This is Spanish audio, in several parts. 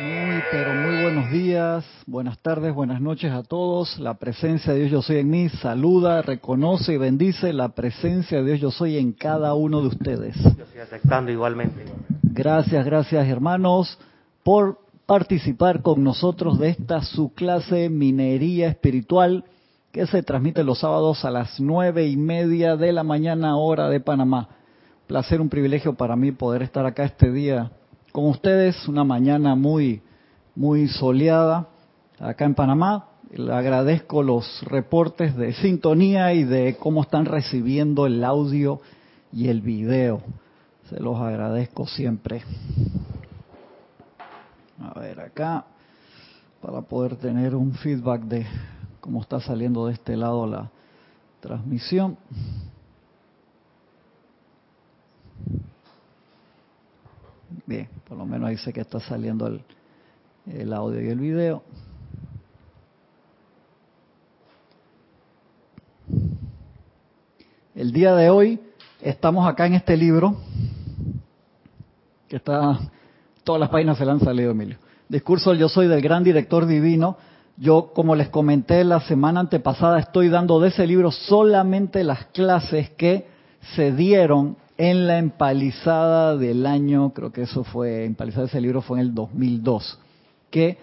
Muy, pero muy buenos días, buenas tardes, buenas noches a todos. La presencia de Dios Yo Soy en mí saluda, reconoce y bendice la presencia de Dios Yo Soy en cada uno de ustedes. Yo estoy aceptando igualmente. Gracias, gracias hermanos por participar con nosotros de esta su clase Minería Espiritual que se transmite los sábados a las nueve y media de la mañana hora de Panamá. Placer, un privilegio para mí poder estar acá este día con ustedes, una mañana muy, muy soleada acá en Panamá. Le agradezco los reportes de sintonía y de cómo están recibiendo el audio y el video. Se los agradezco siempre. A ver acá, para poder tener un feedback de cómo está saliendo de este lado la transmisión. Bien, por lo menos ahí sé que está saliendo el, el audio y el video. El día de hoy estamos acá en este libro, que está, todas las páginas se le han salido, Emilio. Discurso Yo Soy del Gran Director Divino. Yo, como les comenté la semana antepasada, estoy dando de ese libro solamente las clases que se dieron en la empalizada del año, creo que eso fue, empalizada ese libro fue en el 2002, que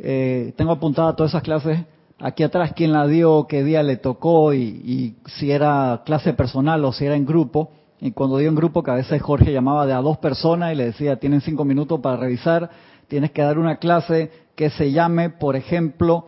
eh, tengo apuntada todas esas clases aquí atrás, quién la dio, qué día le tocó y, y, si era clase personal o si era en grupo. Y cuando dio en grupo, que a veces Jorge llamaba de a dos personas y le decía, tienen cinco minutos para revisar, tienes que dar una clase que se llame, por ejemplo,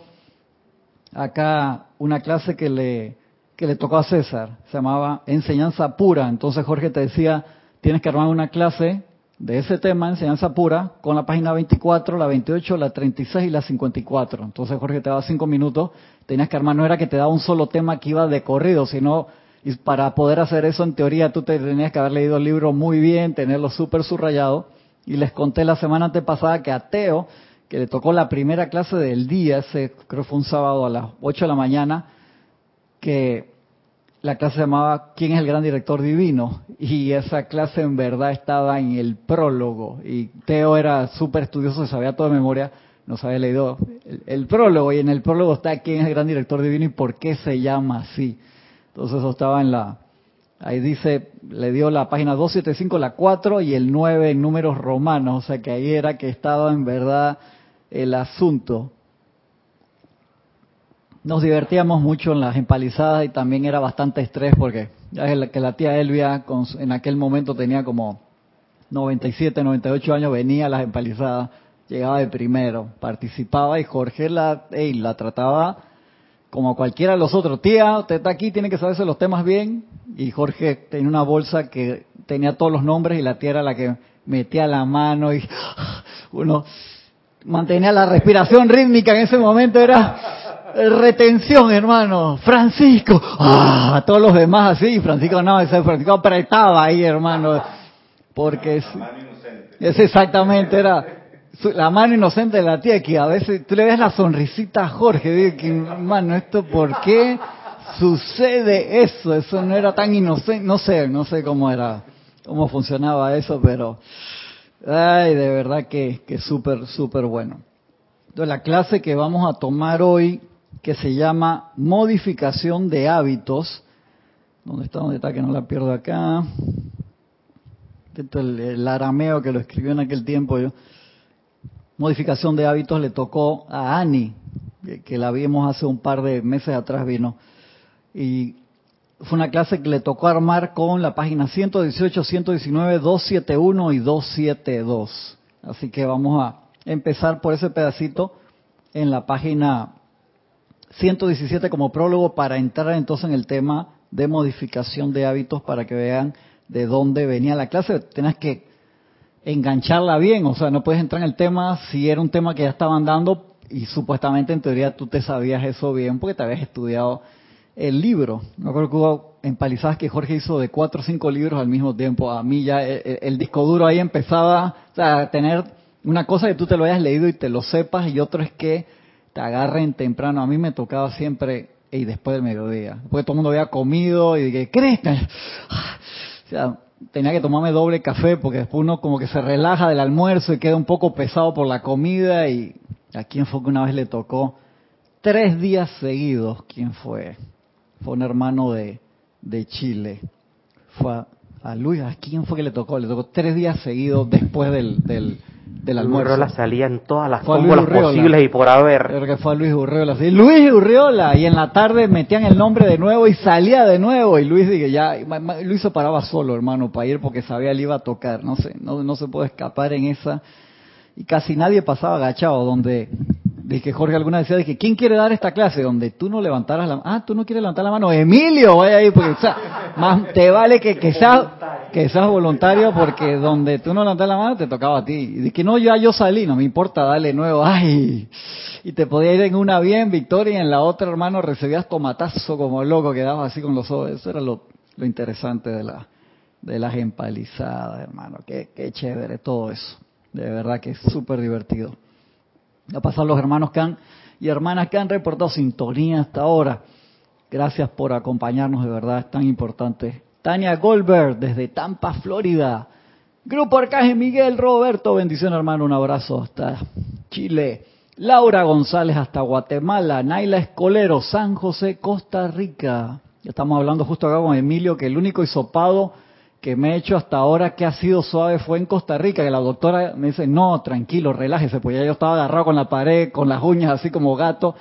acá una clase que le que le tocó a César, se llamaba Enseñanza Pura. Entonces Jorge te decía, tienes que armar una clase de ese tema, Enseñanza Pura, con la página 24, la 28, la 36 y la 54. Entonces Jorge te daba cinco minutos, tenías que armar, no era que te daba un solo tema que iba de corrido, sino y para poder hacer eso en teoría tú te tenías que haber leído el libro muy bien, tenerlo súper subrayado. Y les conté la semana antepasada que a Teo, que le tocó la primera clase del día, ese creo fue un sábado a las 8 de la mañana, que la clase se llamaba ¿Quién es el gran director divino? Y esa clase en verdad estaba en el prólogo. Y Teo era súper estudioso, se sabía toda de memoria, nos había leído el, el, prólogo. Y en el prólogo está ¿Quién es el gran director divino y por qué se llama así? Entonces eso estaba en la... Ahí dice, le dio la página 275, la 4 y el 9 en números romanos. O sea que ahí era que estaba en verdad el asunto nos divertíamos mucho en las empalizadas y también era bastante estrés porque ya es que la tía Elvia con, en aquel momento tenía como 97, 98 años, venía a las empalizadas, llegaba de primero, participaba y Jorge la, hey, la trataba como cualquiera de los otros. Tía, usted está aquí, tiene que saberse los temas bien. Y Jorge tenía una bolsa que tenía todos los nombres y la tía era la que metía la mano y uno mantenía la respiración rítmica en ese momento, era retención, hermano. Francisco, ah, todos los demás así. Francisco no, ese Francisco apretaba ahí, hermano. Porque es, es exactamente, era la mano inocente de la tía que a veces tú le ves la sonrisita a Jorge, que hermano, esto por qué sucede eso, eso no era tan inocente, no sé, no sé cómo era, cómo funcionaba eso, pero ay, de verdad que, que súper, súper bueno. Entonces la clase que vamos a tomar hoy que se llama Modificación de Hábitos. ¿Dónde está? ¿Dónde está? Que no la pierdo acá. Esto el, el arameo que lo escribió en aquel tiempo yo. Modificación de hábitos le tocó a Ani, que, que la vimos hace un par de meses atrás vino. Y fue una clase que le tocó armar con la página 118, 119, 271 y 272. Así que vamos a empezar por ese pedacito en la página 117 como prólogo para entrar entonces en el tema de modificación de hábitos para que vean de dónde venía la clase. Tienes que engancharla bien, o sea, no puedes entrar en el tema si era un tema que ya estaban dando y supuestamente en teoría tú te sabías eso bien porque te habías estudiado el libro. Me acuerdo que hubo empalizadas que Jorge hizo de cuatro o cinco libros al mismo tiempo. A mí ya el, disco duro ahí empezaba a tener una cosa que tú te lo hayas leído y te lo sepas y otro es que te agarren temprano. A mí me tocaba siempre y después del mediodía. Después todo el mundo había comido y dije, ¿crees? O sea, tenía que tomarme doble café porque después uno como que se relaja del almuerzo y queda un poco pesado por la comida y a quién fue que una vez le tocó tres días seguidos, ¿quién fue? Fue un hermano de, de Chile. Fue a, Luis, ¿a quién fue que le tocó? Le tocó tres días seguidos después del, del almuerzo. Urriola salía en todas las fórmulas posibles y por haber. Creo que fue a Luis Urriola. Sí, Luis Urriola. Y en la tarde metían el nombre de nuevo y salía de nuevo. Y Luis dije, ya, Luis se paraba solo, hermano, para ir porque sabía le iba a tocar. No sé, no, no se puede escapar en esa. Y casi nadie pasaba agachado, donde, dije, Jorge alguna vez decía, dije, ¿quién quiere dar esta clase? Donde tú no levantaras la Ah, tú no quieres levantar la mano. Emilio, vaya ahí, porque, o sea, más te vale que, que seas, que seas voluntario porque donde tú no levantas la mano te tocaba a ti. Y dije, no, ya yo salí, no me importa, dale nuevo. Ay, y te podía ir en una bien, Victoria, y en la otra, hermano, recibías tomatazo como loco, quedabas así con los ojos. Eso era lo, lo interesante de la de las empalizadas, hermano. Qué, qué chévere todo eso. De verdad que es súper divertido. A pasar los hermanos que han y hermanas que han reportado sintonía hasta ahora. Gracias por acompañarnos, de verdad, es tan importante. Tania Goldberg, desde Tampa, Florida. Grupo Arcángel Miguel Roberto, bendición hermano, un abrazo hasta Chile. Laura González hasta Guatemala. Naila Escolero, San José, Costa Rica. Ya estamos hablando justo acá con Emilio que el único hisopado que me he hecho hasta ahora que ha sido suave fue en Costa Rica, que la doctora me dice, no, tranquilo, relájese, pues ya yo estaba agarrado con la pared, con las uñas así como gato.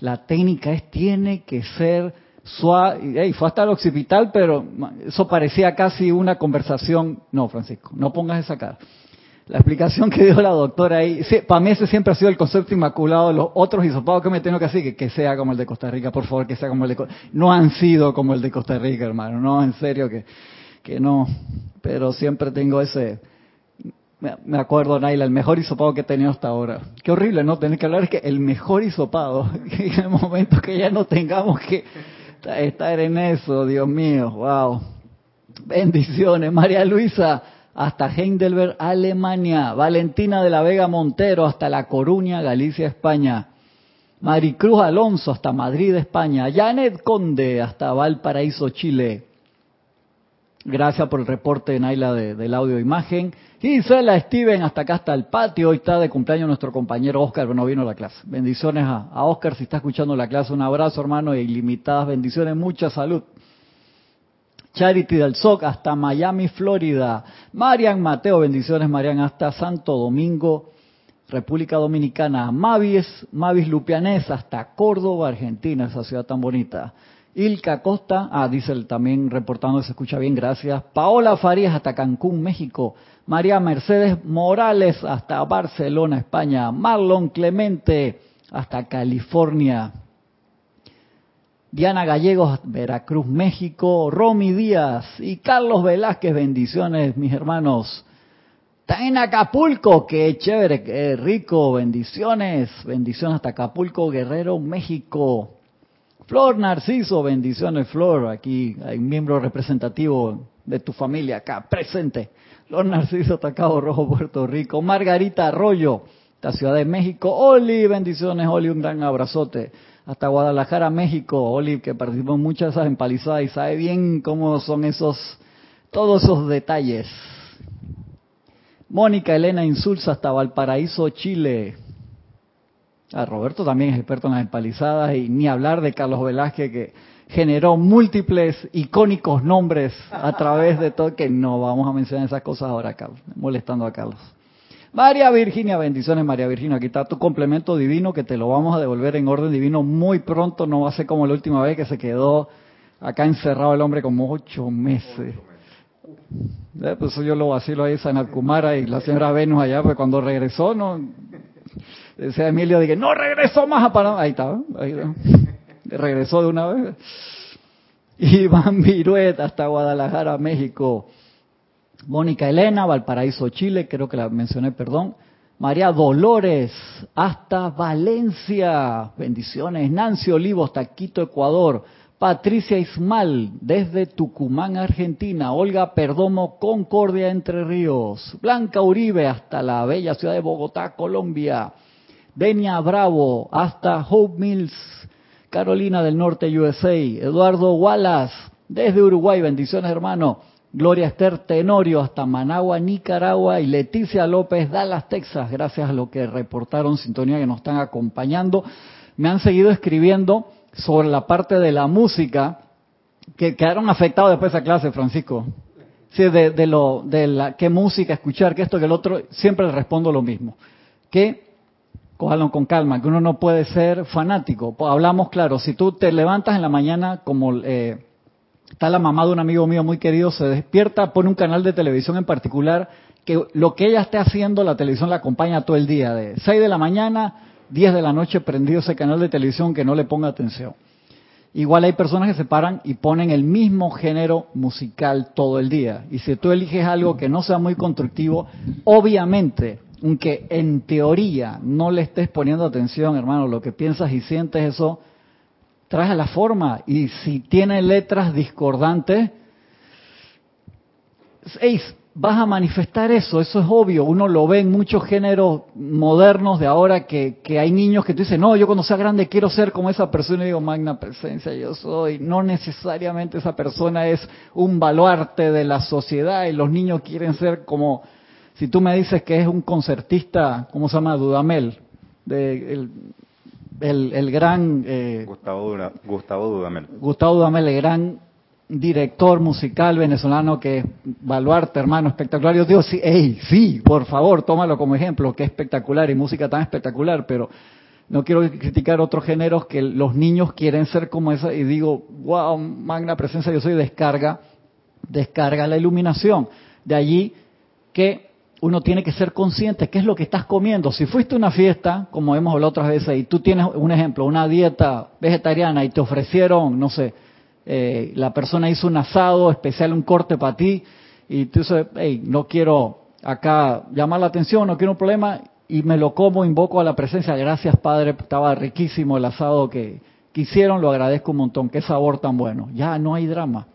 La técnica es, tiene que ser suave. Y, fue hasta el occipital, pero eso parecía casi una conversación. No, Francisco, no pongas esa cara. La explicación que dio la doctora ahí, sí, para mí ese siempre ha sido el concepto inmaculado de los otros hisopados que me tengo que hacer, que, que sea como el de Costa Rica, por favor, que sea como el de Costa No han sido como el de Costa Rica, hermano, no, en serio que, que no. Pero siempre tengo ese, me- acuerdo, Naila, el mejor hisopado que he tenido hasta ahora. Qué horrible, ¿no? Tener que hablar es que el mejor hisopado, en el momento que ya no tengamos que estar en eso, Dios mío, wow. Bendiciones, María Luisa, hasta Heidelberg, Alemania. Valentina de la Vega Montero, hasta La Coruña, Galicia, España. Maricruz Alonso, hasta Madrid, España. Janet Conde, hasta Valparaíso, Chile. Gracias por el reporte, Naila, de- del audio e imagen. Gisela Steven, hasta acá, hasta el patio. Hoy está de cumpleaños nuestro compañero Oscar, pero no vino a la clase. Bendiciones a, a Oscar, si está escuchando la clase. Un abrazo, hermano, e ilimitadas bendiciones. Mucha salud. Charity del SOC hasta Miami, Florida. Marian Mateo, bendiciones Marian hasta Santo Domingo, República Dominicana. Mavis, Mavis Lupianés hasta Córdoba, Argentina, esa ciudad tan bonita. Ilka Costa, ah, dice él también reportando, se escucha bien, gracias. Paola Farías hasta Cancún, México. María Mercedes Morales hasta Barcelona, España. Marlon Clemente hasta California. Diana Gallegos, Veracruz, México, Romy Díaz y Carlos Velázquez, bendiciones, mis hermanos. Está en Acapulco, qué chévere, qué rico, bendiciones, bendiciones hasta Acapulco, Guerrero, México. Flor Narciso, bendiciones Flor, aquí hay un miembro representativo de tu familia acá, presente. Flor Narciso, hasta Cabo Rojo, Puerto Rico. Margarita Arroyo, hasta Ciudad de México. Oli, bendiciones Oli, un gran abrazote hasta Guadalajara, México. Oli, que participó en muchas esas empalizadas y sabe bien cómo son esos, todos esos detalles. Mónica Elena Insulza hasta Valparaíso, Chile. Roberto también es experto en las empalizadas y ni hablar de Carlos Velázquez que generó múltiples icónicos nombres a través de todo, que no vamos a mencionar esas cosas ahora, Carlos, molestando a Carlos. María Virginia, bendiciones María Virginia, aquí está tu complemento divino que te lo vamos a devolver en orden divino muy pronto, no va a ser como la última vez que se quedó acá encerrado el hombre como ocho meses. Eh, Pues yo lo vacilo ahí San Kumara y la señora Venus allá, pues cuando regresó, no, decía Emilio, dije, no regresó más a Panamá, ahí está, ahí regresó de una vez. Iván Viruet hasta Guadalajara, México. Mónica Elena, Valparaíso, Chile, creo que la mencioné, perdón. María Dolores, hasta Valencia, bendiciones. Nancy Olivo, hasta Quito, Ecuador. Patricia Ismal, desde Tucumán, Argentina. Olga Perdomo, Concordia, Entre Ríos. Blanca Uribe, hasta la bella ciudad de Bogotá, Colombia. Denia Bravo, hasta Hope Mills, Carolina del Norte, USA. Eduardo Wallace, desde Uruguay, bendiciones hermano. Gloria Esther Tenorio hasta Managua, Nicaragua y Leticia López, Dallas, Texas, gracias a lo que reportaron Sintonía que nos están acompañando. Me han seguido escribiendo sobre la parte de la música que quedaron afectados después de esa clase, Francisco. Sí, de, de lo, de la, qué música escuchar, que esto, que el otro, siempre le respondo lo mismo. Que, cójalo con calma, que uno no puede ser fanático. Hablamos, claro, si tú te levantas en la mañana como... Eh, está la mamá de un amigo mío muy querido, se despierta, pone un canal de televisión en particular, que lo que ella esté haciendo, la televisión la acompaña todo el día, de 6 de la mañana, 10 de la noche prendido ese canal de televisión que no le ponga atención. Igual hay personas que se paran y ponen el mismo género musical todo el día. Y si tú eliges algo que no sea muy constructivo, obviamente, aunque en teoría no le estés poniendo atención, hermano, lo que piensas y sientes, eso trae la forma. Y si tiene letras discordantes, vas a manifestar eso, eso es obvio. Uno lo ve en muchos géneros modernos de ahora que, que hay niños que te dicen, no, yo cuando sea grande quiero ser como esa persona. Y digo, magna presencia, yo soy. No necesariamente esa persona es un baluarte de la sociedad y los niños quieren ser como, si tú me dices que es un concertista, ¿cómo se llama? Dudamel, de, el, el, el gran... Eh, Gustavo, Gustavo Dudamel. Gustavo Dudamel, el gran director musical venezolano que es Baluarte, hermano, espectacular. Yo digo, sí, hey, sí, por favor, tómalo como ejemplo, que espectacular y música tan espectacular, pero no quiero criticar otros géneros que los niños quieren ser como esa y digo, wow, magna presencia, yo soy descarga, descarga la iluminación. De allí que uno tiene que ser consciente qué es lo que estás comiendo. Si fuiste a una fiesta, como hemos hablado otras veces, y tú tienes un ejemplo, una dieta vegetariana y te ofrecieron, no sé, eh, la persona hizo un asado especial, un corte para ti, y tú dices, hey, no quiero acá llamar la atención, no quiero un problema, y me lo como, invoco a la presencia, gracias Padre, estaba riquísimo el asado que, que hicieron, lo agradezco un montón, qué sabor tan bueno. Ya no hay drama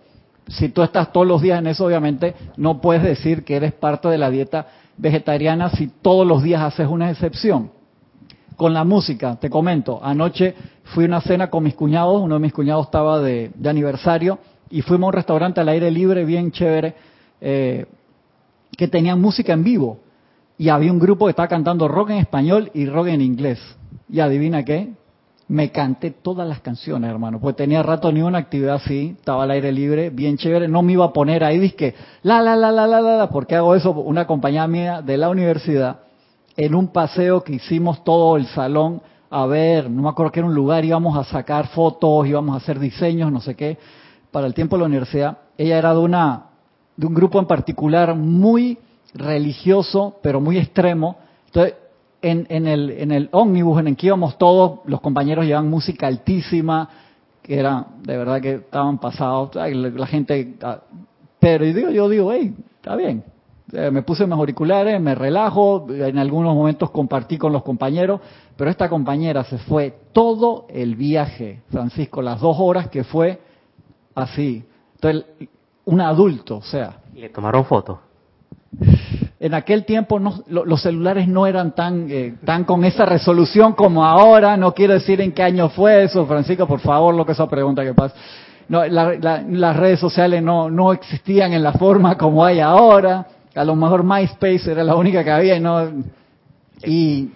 si tú estás todos los días en eso, obviamente no puedes decir que eres parte de la dieta vegetariana si todos los días haces una excepción. Con la música, te comento, anoche fui a una cena con mis cuñados, uno de mis cuñados estaba de, aniversario y fuimos a un restaurante al aire libre bien chévere eh, que tenían música en vivo y había un grupo que estaba cantando rock en español y rock en inglés. Y adivina qué, me canté todas las canciones, hermano, pues tenía rato ni una actividad así, estaba al aire libre, bien chévere, no me iba a poner ahí, dije, la, la, la, la, la, la, la, porque hago eso, una compañía mía de la universidad, en un paseo que hicimos todo el salón, a ver, no me acuerdo que era un lugar, íbamos a sacar fotos, íbamos a hacer diseños, no sé qué, para el tiempo de la universidad, ella era de una, de un grupo en particular muy religioso, pero muy extremo, entonces en, el, en el ómnibus en el que íbamos todos, los compañeros llevaban música altísima, que era, de verdad que estaban pasados, la, gente, ah, pero yo digo, yo digo, hey, está bien. me puse mis auriculares, me relajo, en algunos momentos compartí con los compañeros, pero esta compañera se fue todo el viaje, Francisco, las dos horas que fue así. Entonces, un adulto, o sea. ¿Y le tomaron fotos? En aquel tiempo no, los celulares no eran tan, eh, tan con esa resolución como ahora. No quiero decir en qué año fue eso, Francisco, por favor, lo que esa pregunta que pasa. No, las redes sociales no, no existían en la forma como hay ahora. A lo mejor MySpace era la única que había y no. Y,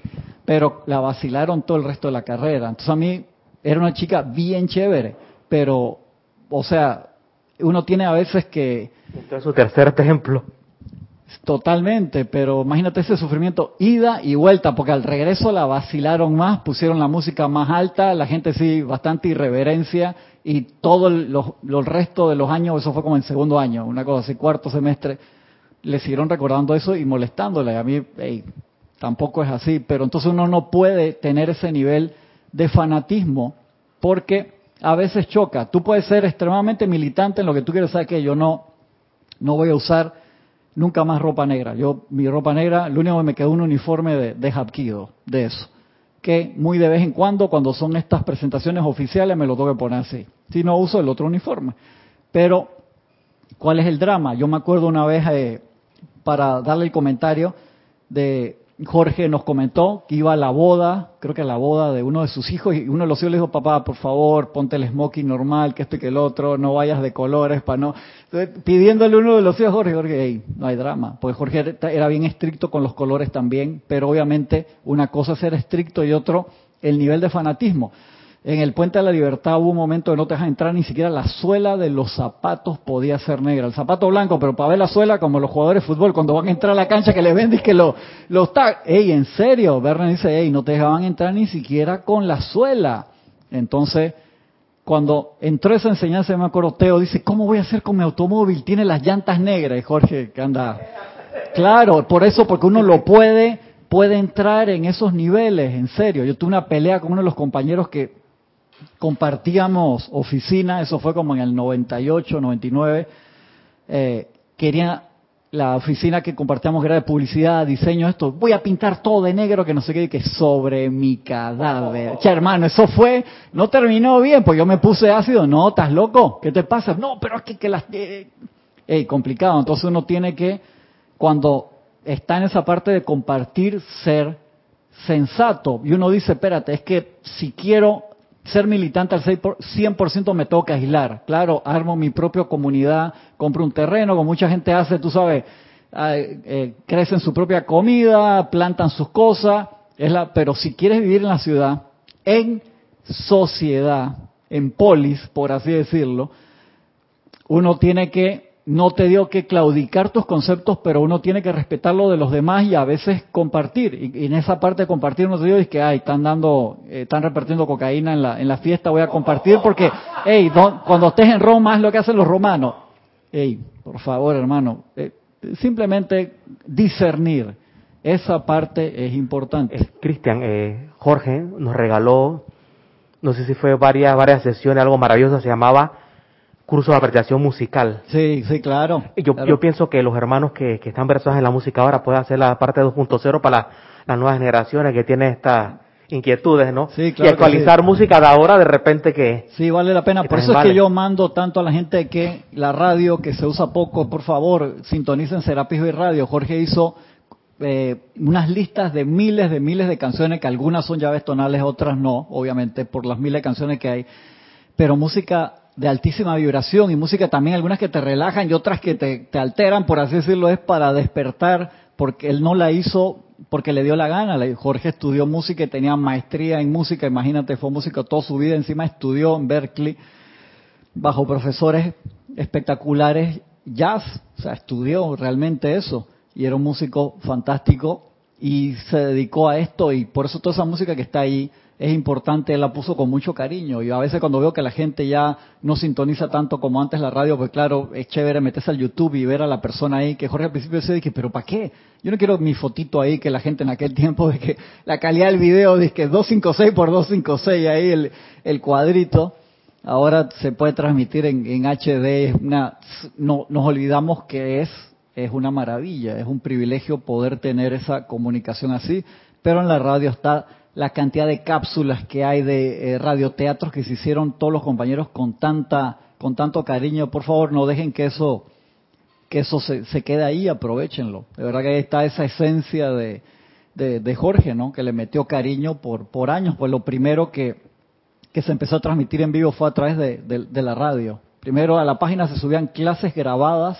pero la vacilaron todo el resto de la carrera. Entonces a mí era una chica bien chévere, pero, o sea, uno tiene a veces que. Entonces su tercer ejemplo. Totalmente, pero imagínate ese sufrimiento, ida y vuelta, porque al regreso la vacilaron más, pusieron la música más alta, la gente sí, bastante irreverencia, y todo el, resto de los años, eso fue como en segundo año, una cosa así, cuarto semestre, le siguieron recordando eso y molestándole. A mí, tampoco es así, pero entonces uno no puede tener ese nivel de fanatismo, porque a veces choca. Tú puedes ser extremadamente militante en lo que tú quieres saber que yo no, no voy a usar nunca más ropa negra. Yo, mi ropa negra, lo único que me quedó un uniforme de, de de eso. Que muy de vez en cuando, cuando son estas presentaciones oficiales, me lo tengo que poner así. Si no uso el otro uniforme. Pero, ¿cuál es el drama? Yo me acuerdo una vez, eh, para darle el comentario, de Jorge nos comentó que iba a la boda, creo que a la boda de uno de sus hijos, y uno de los hijos le dijo, papá, por favor, ponte el smoking normal, que esto y que el otro, no vayas de colores, para no... Entonces, pidiéndole uno de los hijos, Jorge, Jorge, hey, no hay drama, porque Jorge era bien estricto con los colores también, pero obviamente una cosa es ser estricto y otro el nivel de fanatismo. En el Puente de la Libertad hubo un momento que no te dejan entrar, ni siquiera la suela de los zapatos podía ser negra. El zapato blanco, pero para ver la suela, como los jugadores de fútbol, cuando van a entrar a la cancha que le ven, y que lo, lo está. Ey, en serio, Bernie dice, ey, no te dejaban entrar ni siquiera con la suela. Entonces, cuando entró esa enseñanza, acuerdo, Teo dice, ¿cómo voy a hacer con mi automóvil? Tiene las llantas negras. Y Jorge, que anda. Claro, por eso, porque uno lo puede, puede entrar en esos niveles, en serio. Yo tuve una pelea con uno de los compañeros que compartíamos oficina, eso fue como en el 98, 99, eh, quería la oficina que compartíamos era de publicidad, diseño, esto, voy a pintar todo de negro, que no sé qué, que sobre mi cadáver. Che, hermano, eso fue, no terminó bien, pues yo me puse ácido, no, ¿estás loco? ¿Qué te pasa? No, pero es que, que las... Eh, complicado, entonces uno tiene que, cuando está en esa parte de compartir, ser sensato. Y uno dice, espérate, es que si quiero ser militante al 100% me toca aislar. Claro, armo mi propia comunidad, compro un terreno, como mucha gente hace, tú sabes, eh, crecen su propia comida, plantan sus cosas, es la, pero si quieres vivir en la ciudad, en sociedad, en polis, por así decirlo, uno tiene que no te dio que claudicar tus conceptos, pero uno tiene que respetar lo de los demás y a veces compartir. Y, en esa parte de compartir no te digo es que, ay, están dando, eh, están repartiendo cocaína en la, en la fiesta, voy a compartir porque, hey, cuando estés en Roma es lo que hacen los romanos. Hey, por favor, hermano, eh, simplemente discernir. Esa parte es importante. Cristian, eh, Jorge nos regaló, no sé si fue varias, varias sesiones, algo maravilloso, se llamaba curso de apreciación musical. Sí, sí, claro. Yo, yo pienso que los hermanos que, que están versados en la música ahora pueden hacer la parte 2.0 para las nuevas generaciones que tienen estas inquietudes, ¿no? Sí, claro y actualizar música de ahora de repente que... Sí, vale la pena. Por eso es que yo mando tanto a la gente que la radio que se usa poco, por favor, sintonicen Serapis y Radio. Jorge hizo eh, unas listas de miles de miles de canciones, que algunas son llaves tonales, otras no, obviamente, por las miles de canciones que hay. Pero música de altísima vibración y música también, algunas que te relajan y otras que te, alteran, por así decirlo, es para despertar, porque él no la hizo porque le dio la gana. Jorge estudió música y tenía maestría en música, imagínate, fue músico toda su vida, encima estudió en Berkeley bajo profesores espectaculares jazz, o sea, estudió realmente eso y era un músico fantástico y se dedicó a esto y por eso toda esa música que está ahí es importante, él la puso con mucho cariño. Y a veces cuando veo que la gente ya no sintoniza tanto como antes la radio, pues claro, es chévere meterse al YouTube y ver a la persona ahí, que Jorge al principio decía, que, pero ¿para qué? Yo no quiero mi fotito ahí, que la gente en aquel tiempo, de que la calidad del video, de que 256 por 256, ahí el, el cuadrito, ahora se puede transmitir en, en HD, una, no, nos olvidamos que es, es una maravilla, es un privilegio poder tener esa comunicación así, pero en la radio está la cantidad de cápsulas que hay de eh, radioteatros que se hicieron todos los compañeros con tanta con tanto cariño. Por favor, no dejen que eso que eso se, se quede ahí, aprovechenlo. De verdad que ahí está esa esencia de, de, Jorge, ¿no? Que le metió cariño por, por años. Pues lo primero que, que se empezó a transmitir en vivo fue a través de, de, la radio. Primero a la página se subían clases grabadas,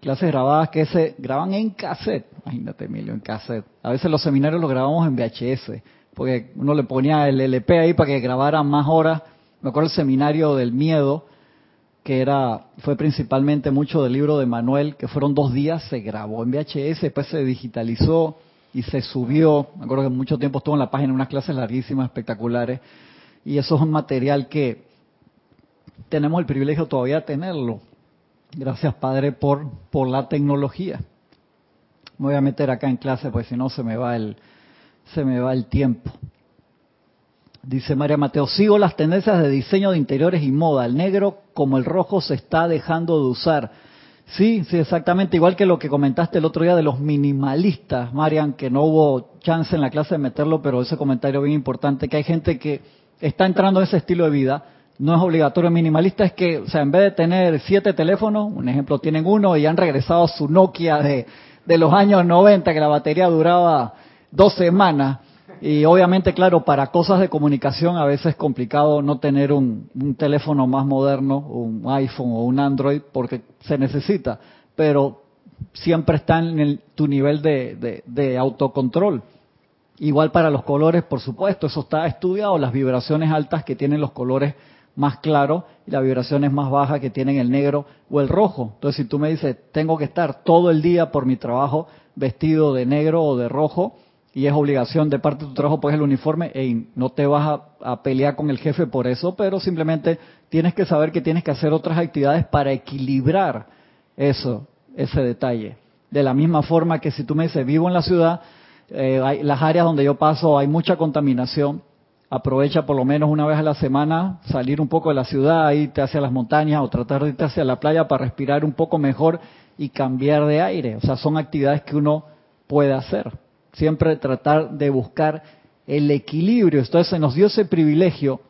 clases grabadas que se graban en cassette. Imagínate, Emilio, en cassette. A veces los seminarios los grabamos en VHS porque uno le ponía el LP ahí para que grabara más horas. Me acuerdo el seminario del miedo, que era fue principalmente mucho del libro de Manuel, que fueron dos días, se grabó en VHS, después se digitalizó y se subió. Me acuerdo que mucho tiempo estuvo en la página, unas clases larguísimas, espectaculares. Y eso es un material que tenemos el privilegio todavía de tenerlo. Gracias, Padre, por, por la tecnología. Me voy a meter acá en clase, pues si no se me va el, se me va el tiempo. Dice María Mateo, sigo las tendencias de diseño de interiores y moda. El negro como el rojo se está dejando de usar. Sí, sí, exactamente. Igual que lo que comentaste el otro día de los minimalistas, Marian, que no hubo chance en la clase de meterlo, pero ese comentario bien importante, que hay gente que está entrando en ese estilo de vida. No es obligatorio minimalista, es que, o sea, en vez de tener siete teléfonos, un ejemplo, tienen uno y han regresado a su Nokia de, de los años 90, que la batería duraba dos semanas. Y obviamente, claro, para cosas de comunicación a veces es complicado no tener un, teléfono más moderno, un iPhone o un Android, porque se necesita. Pero siempre está en el- tu nivel de, de- de autocontrol. Igual para los colores, por supuesto, eso está estudiado, las vibraciones altas que tienen los colores más claros y las vibraciones más bajas que tienen el negro o el rojo. Entonces, si tú me dices, tengo que estar todo el día por mi trabajo vestido de negro o de rojo, y es obligación de parte de tu trabajo, pues el uniforme, ey, no te vas a, a pelear con el jefe por eso, pero simplemente tienes que saber que tienes que hacer otras actividades para equilibrar eso, ese detalle. De la misma forma que si tú me dices, vivo en la ciudad, eh, hay, las áreas donde yo paso hay mucha contaminación, aprovecha por lo menos una vez a la semana salir un poco de la ciudad, irte hacia las montañas o tratar de irte hacia la playa para respirar un poco mejor y cambiar de aire. O sea, son actividades que uno puede hacer. Siempre tratar de buscar el equilibrio. Entonces se nos dio ese privilegio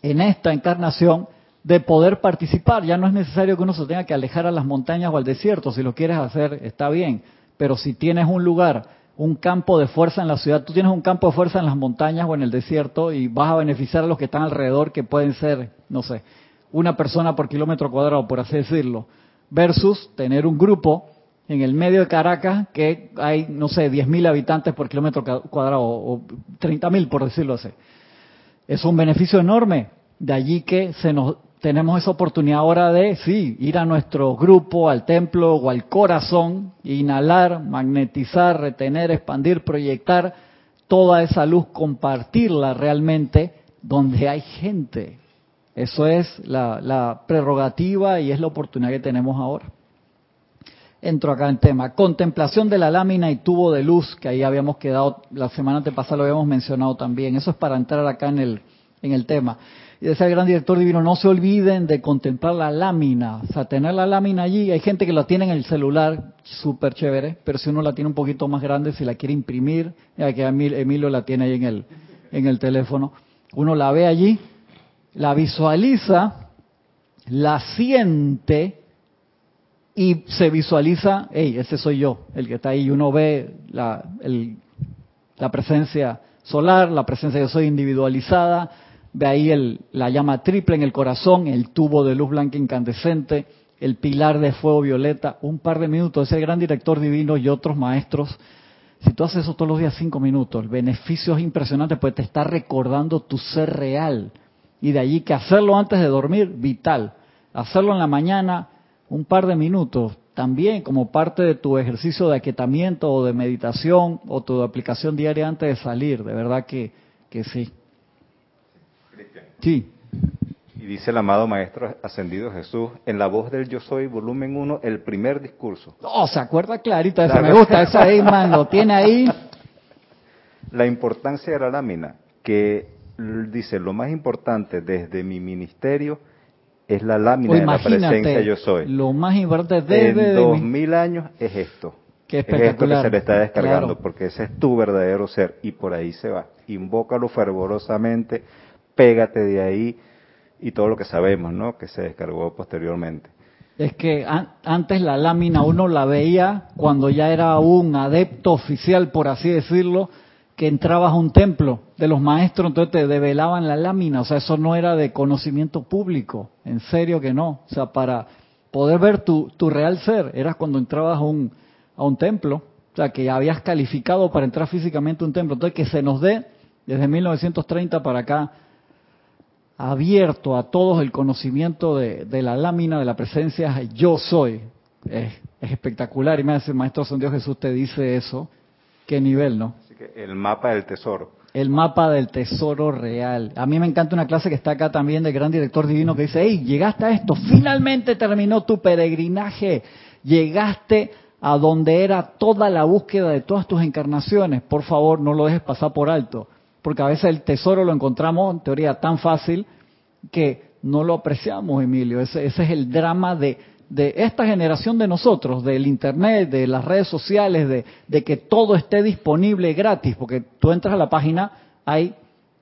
en esta encarnación de poder participar. Ya no es necesario que uno se tenga que alejar a las montañas o al desierto. Si lo quieres hacer, está bien. Pero si tienes un lugar, un campo de fuerza en la ciudad, tú tienes un campo de fuerza en las montañas o en el desierto y vas a beneficiar a los que están alrededor, que pueden ser, no sé, una persona por kilómetro cuadrado, por así decirlo, versus tener un grupo en el medio de Caracas que hay, no sé, 10.000 habitantes por kilómetro cuadrado o 30.000, por decirlo así. Es un beneficio enorme. De allí que se nos tenemos esa oportunidad ahora de, sí, ir a nuestro grupo, al templo o al corazón, inhalar, magnetizar, retener, expandir, proyectar toda esa luz, compartirla realmente donde hay gente. Eso es la prerrogativa y es la oportunidad que tenemos ahora. Entro acá en tema. Contemplación de la lámina y tubo de luz, que ahí habíamos quedado, la semana antepasada lo habíamos mencionado también. Eso es para entrar acá en el, en el tema. Y decía el gran director divino, no se olviden de contemplar la lámina. O sea, tener la lámina allí. Hay gente que la tiene en el celular, súper chévere, pero si uno la tiene un poquito más grande, si la quiere imprimir, ya que Emil- Emilio la tiene ahí en el, en el teléfono, uno la ve allí, la visualiza, la siente y se visualiza, hey, ese soy yo, el que está ahí, y uno ve la, presencia solar, la presencia yo soy individualizada, ve ahí el, la llama triple en el corazón, el tubo de luz blanca incandescente, el pilar de fuego violeta, un par de minutos, ese gran director divino y otros maestros. Si tú haces eso todos los días cinco minutos, el beneficio es impresionante, pues te está recordando tu ser real. Y de allí que hacerlo antes de dormir, vital. Hacerlo en la mañana, un par de minutos, también como parte de tu ejercicio de aquietamiento o de meditación o tu aplicación diaria antes de salir. De verdad que, que sí. Sí. Y dice el amado Maestro Ascendido Jesús, en la voz del Yo Soy, volumen 1, el primer discurso. Oh, se acuerda clarita, esa me gusta, esa ahí, man, lo tiene ahí. La importancia de la lámina, que dice, lo más importante desde mi ministerio es la lámina de la presencia imagínate, Yo Soy. lo más importante desde en dos años es esto. Qué Es esto que se le está descargando, Claro. porque ese es tu verdadero ser y por ahí se va. Invócalo fervorosamente, pégate de ahí y todo lo que sabemos, ¿no? Que se descargó posteriormente. Es que an- antes la lámina uno la veía cuando ya era un adepto oficial, por así decirlo, que entrabas a un templo de los maestros, entonces te develaban la lámina. O sea, eso no era de conocimiento público. En serio que no. O sea, para poder ver tu, tu real ser, era cuando entrabas a un, a un templo. O sea, que habías calificado para entrar físicamente a un templo. Entonces, que se nos dé desde 1930 para acá abierto a todos el conocimiento de, de la lámina de la presencia yo soy. Es, es espectacular. Y me hace, Maestro San Dios Jesús te dice eso. ¿Qué nivel, no? El mapa del tesoro. El mapa del tesoro real. A mí me encanta una clase que está acá también del gran director divino que dice, hey, llegaste a esto, finalmente terminó tu peregrinaje, llegaste a donde era toda la búsqueda de todas tus encarnaciones. Por favor, no lo dejes pasar por alto, porque a veces el tesoro lo encontramos en teoría tan fácil que no lo apreciamos, Emilio. Ese, ese es el drama de, de esta generación de nosotros, del Internet, de las redes sociales, de, de que todo esté disponible gratis, porque tú entras a la página, hay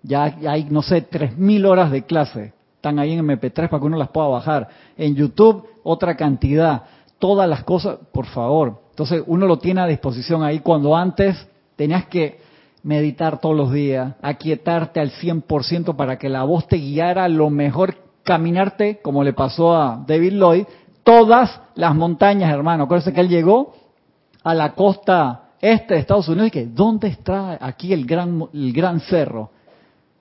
ya hay, no sé, 3.000 horas de clase, están ahí en MP3 para que uno las pueda bajar. En YouTube, otra cantidad. Todas las cosas, por favor. Entonces, uno lo tiene a disposición ahí cuando antes tenías que meditar todos los días, aquietarte al 100% para que la voz te guiara lo mejor, caminarte, como le pasó a David Lloyd, todas las montañas, hermano. Acuérdense que él llegó a la costa este de Estados Unidos y que, ¿dónde está aquí el gran, el gran cerro?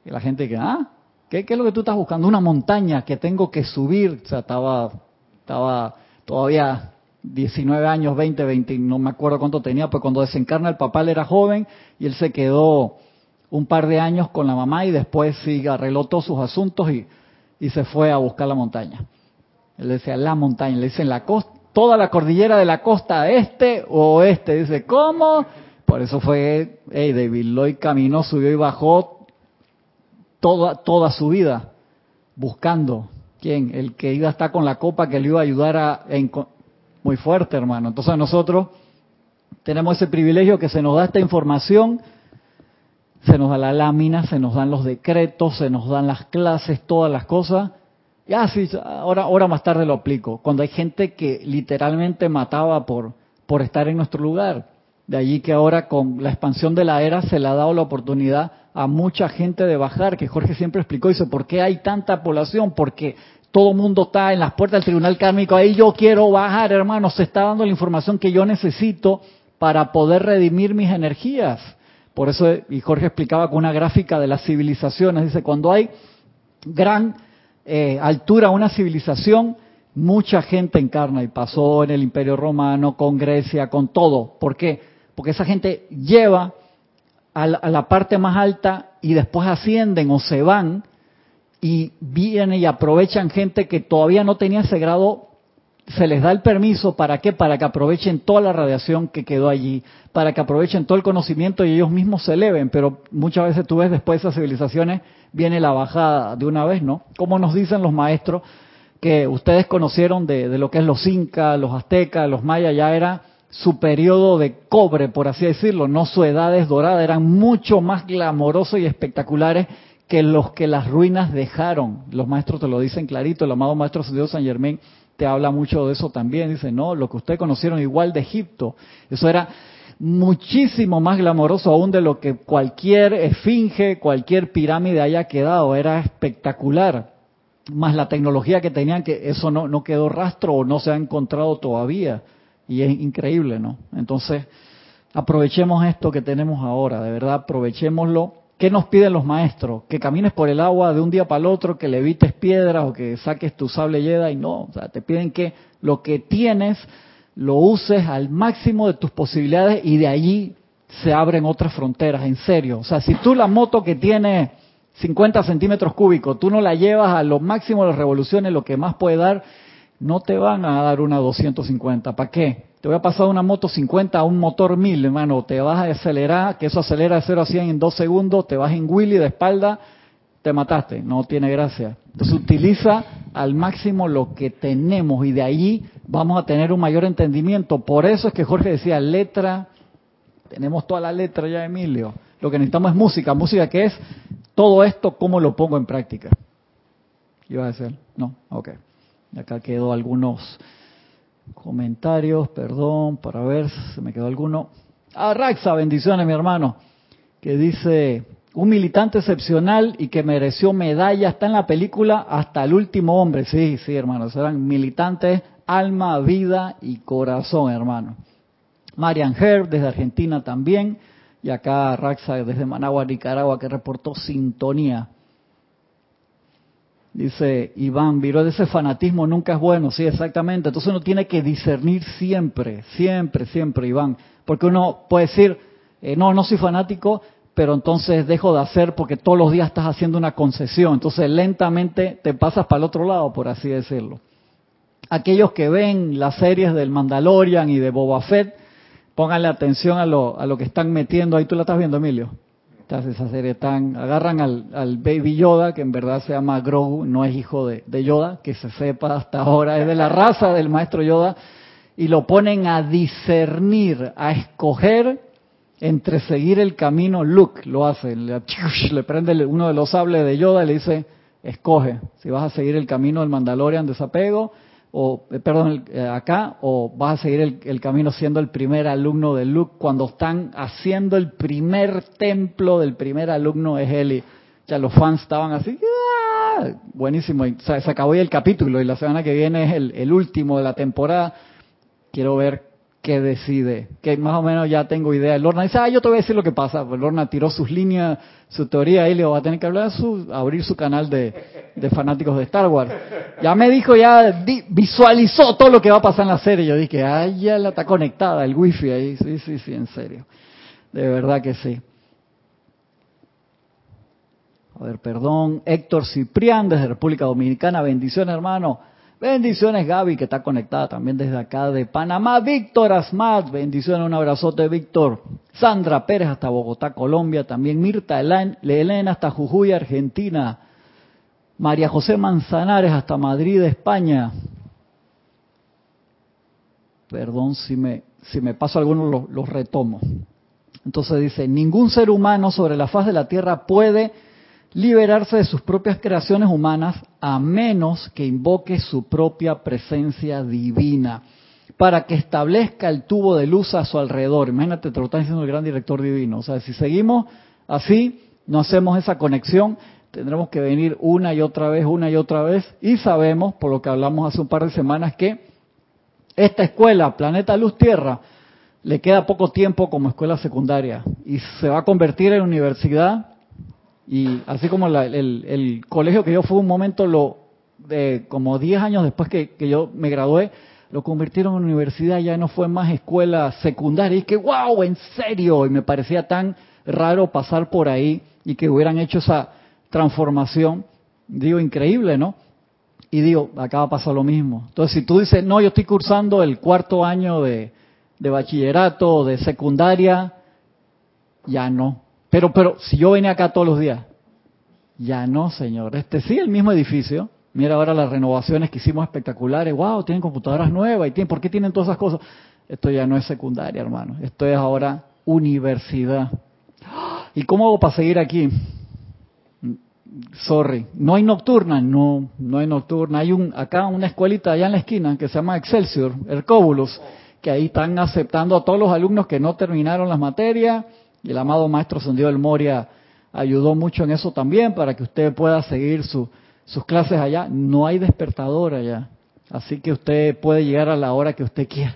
Y la gente que, ah, ¿qué, ¿qué, es lo que tú estás buscando? Una montaña que tengo que subir. O sea, estaba, estaba todavía 19 años, 20, 20, no me acuerdo cuánto tenía, pues cuando desencarna el papá él era joven y él se quedó un par de años con la mamá y después sí arregló todos sus asuntos y, y se fue a buscar la montaña. Él decía la montaña, le dicen la costa, toda la cordillera de la costa este o oeste. Dice, ¿cómo? Por eso fue, hey, David Lloyd caminó, subió y bajó toda, toda su vida buscando. ¿Quién? El que iba a estar con la copa que le iba a ayudar a, muy fuerte, hermano. Entonces nosotros tenemos ese privilegio que se nos da esta información, se nos da la lámina, se nos dan los decretos, se nos dan las clases, todas las cosas. Y así, ahora, ahora más tarde lo aplico. Cuando hay gente que literalmente mataba por, por estar en nuestro lugar. De allí que ahora con la expansión de la era se le ha dado la oportunidad a mucha gente de bajar, que Jorge siempre explicó, dice, ¿por qué hay tanta población? Porque todo mundo está en las puertas del tribunal kármico, ahí yo quiero bajar, hermano, se está dando la información que yo necesito para poder redimir mis energías. Por eso, y Jorge explicaba con una gráfica de las civilizaciones, dice, cuando hay gran eh, altura una civilización, mucha gente encarna y pasó en el Imperio Romano, con Grecia, con todo. ¿Por qué? Porque esa gente lleva a la, a la parte más alta y después ascienden o se van y vienen y aprovechan gente que todavía no tenía ese grado, se les da el permiso, ¿para qué? Para que aprovechen toda la radiación que quedó allí, para que aprovechen todo el conocimiento y ellos mismos se eleven, pero muchas veces tú ves después de esas civilizaciones, viene la bajada de una vez, ¿no? Como nos dicen los maestros que ustedes conocieron de, lo que es los incas, los aztecas, los mayas, ya era su periodo de cobre, por así decirlo, no su edades doradas, eran mucho más glamorosos y espectaculares que los que las ruinas dejaron. Los maestros te lo dicen clarito, el amado maestro Dios San Germain te habla mucho de eso también. Dice, no, lo que ustedes conocieron igual de Egipto, eso era muchísimo más glamoroso aún de lo que cualquier esfinge, cualquier pirámide haya quedado, era espectacular. Más la tecnología que tenían, que eso no, no quedó rastro o no se ha encontrado todavía. Y es increíble, ¿no? Entonces, aprovechemos esto que tenemos ahora, de verdad, aprovechémoslo ¿Qué nos piden los maestros? Que camines por el agua de un día para el otro, que levites piedras o que saques tu sable yeda y no. O sea, te piden que lo que tienes lo uses al máximo de tus posibilidades y de allí se abren otras fronteras, en serio. O sea, si tú la moto que tiene 50 centímetros cúbicos, tú no la llevas a lo máximo de las revoluciones, lo que más puede dar, no te van a dar una 250. ¿Para qué? Te voy a pasar una moto 50 a un motor 1000, hermano. Te vas a acelerar, que eso acelera de 0 a 100 en 2 segundos, te vas en Willy de espalda, te mataste. No tiene gracia. Entonces utiliza al máximo lo que tenemos y de ahí vamos a tener un mayor entendimiento. Por eso es que Jorge decía, letra, tenemos toda la letra ya, Emilio. Lo que necesitamos es música. Música que es todo esto, ¿cómo lo pongo en práctica? ¿Iba a decir? No, ok. Acá quedó algunos comentarios, perdón, para ver si me quedó alguno. Ah, Raxa, bendiciones, mi hermano, que dice, un militante excepcional y que mereció medalla, está en la película Hasta el último hombre. Sí, sí, hermanos, eran militantes, alma, vida y corazón, hermano. Marian Herb, desde Argentina también, y acá Raxa, desde Managua, Nicaragua, que reportó sintonía. Dice Iván, viró de ese fanatismo nunca es bueno, sí, exactamente. Entonces uno tiene que discernir siempre, siempre, siempre, Iván. Porque uno puede decir, eh, no, no soy fanático, pero entonces dejo de hacer porque todos los días estás haciendo una concesión. Entonces lentamente te pasas para el otro lado, por así decirlo. Aquellos que ven las series del Mandalorian y de Boba Fett, pónganle atención a lo, a lo que están metiendo. Ahí tú la estás viendo, Emilio agarran al, Baby Yoda que en verdad se llama Grogu no es hijo de, Yoda que se sepa hasta ahora es de la raza del maestro Yoda y lo ponen a discernir a escoger entre seguir el camino Luke lo hace le, le prende uno de los sables de Yoda y le dice escoge si vas a seguir el camino del Mandalorian desapego o eh, perdón, eh, acá, o vas a seguir el, el camino siendo el primer alumno de Luke cuando están haciendo el primer templo del primer alumno es él y ya los fans estaban así, ¡ah! buenísimo, y se acabó ya el capítulo y la semana que viene es el, el último de la temporada. Quiero ver qué decide, que más o menos ya tengo idea. Lorna dice, ah, yo te voy a decir lo que pasa. Pues Lorna tiró sus líneas, su teoría, y le va a tener que hablar, su, abrir su canal de, de fanáticos de Star Wars. Ya me dijo, ya di- visualizó todo lo que va a pasar en la serie. Yo dije, ay, ya la está conectada, el wifi ahí. Sí, sí, sí, en serio. De verdad que sí. A ver, perdón. Héctor Ciprián desde República Dominicana. Bendiciones, hermano. Bendiciones, Gaby, que está conectada también desde acá de Panamá. Víctor Asmat, bendiciones, un abrazote, Víctor. Sandra Pérez hasta Bogotá, Colombia. También Mirta Elena hasta Jujuy, Argentina. María José Manzanares hasta Madrid, España. Perdón si me, si me paso algunos, los, los retomo. Entonces dice, ningún ser humano sobre la faz de la Tierra puede liberarse de sus propias creaciones humanas a menos que invoque su propia presencia divina para que establezca el tubo de luz a su alrededor. Imagínate, te lo está diciendo el gran director divino. O sea, si seguimos así, no hacemos esa conexión, tendremos que venir una y otra vez, una y otra vez, y sabemos, por lo que hablamos hace un par de semanas, que esta escuela, Planeta Luz Tierra, le queda poco tiempo como escuela secundaria y se va a convertir en universidad y así como la- el, colegio que yo fui un momento, lo de como 10 años después que, yo me gradué, lo convirtieron en universidad, ya no fue más escuela secundaria. Y que, wow, en serio, y me parecía tan raro pasar por ahí y que hubieran hecho esa transformación. Digo, increíble, ¿no? Y digo, acá va a pasar lo mismo. Entonces, si tú dices, no, yo estoy cursando el cuarto año de, de bachillerato de secundaria, ya no. Pero, pero, si yo venía acá todos los días, ya no, señor. Este sí, el mismo edificio. Mira ahora las renovaciones que hicimos espectaculares. Wow, tienen computadoras nuevas. y tienen, ¿Por qué tienen todas esas cosas? Esto ya no es secundaria, hermano. Esto es ahora universidad. ¿Y cómo hago para seguir aquí? Sorry, no hay nocturna, no, no hay nocturna. Hay un acá una escuelita allá en la esquina que se llama Excelsior, Hercóbulos, que ahí están aceptando a todos los alumnos que no terminaron las materias y el amado maestro Sendido del Moria ayudó mucho en eso también para que usted pueda seguir su- sus clases allá. No hay despertador allá, así que usted puede llegar a la hora que usted quiera.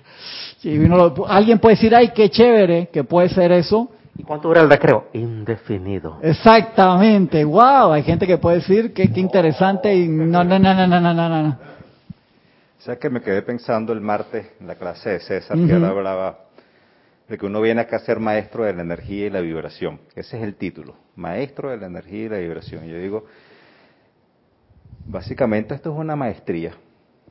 Si lo- alguien puede decir, ay, qué chévere que puede ser eso, ¿Y cuánto dura el recreo? Indefinido. Exactamente, wow, hay gente que puede decir que qué interesante y no, no, no, no, no, no, no, no. O sea que me quedé pensando el martes en la clase de César, que él hablaba de que uno viene acá a ser maestro de la energía y la vibración. Ese es el título, maestro de la energía y la vibración. Yo digo, básicamente esto es una maestría.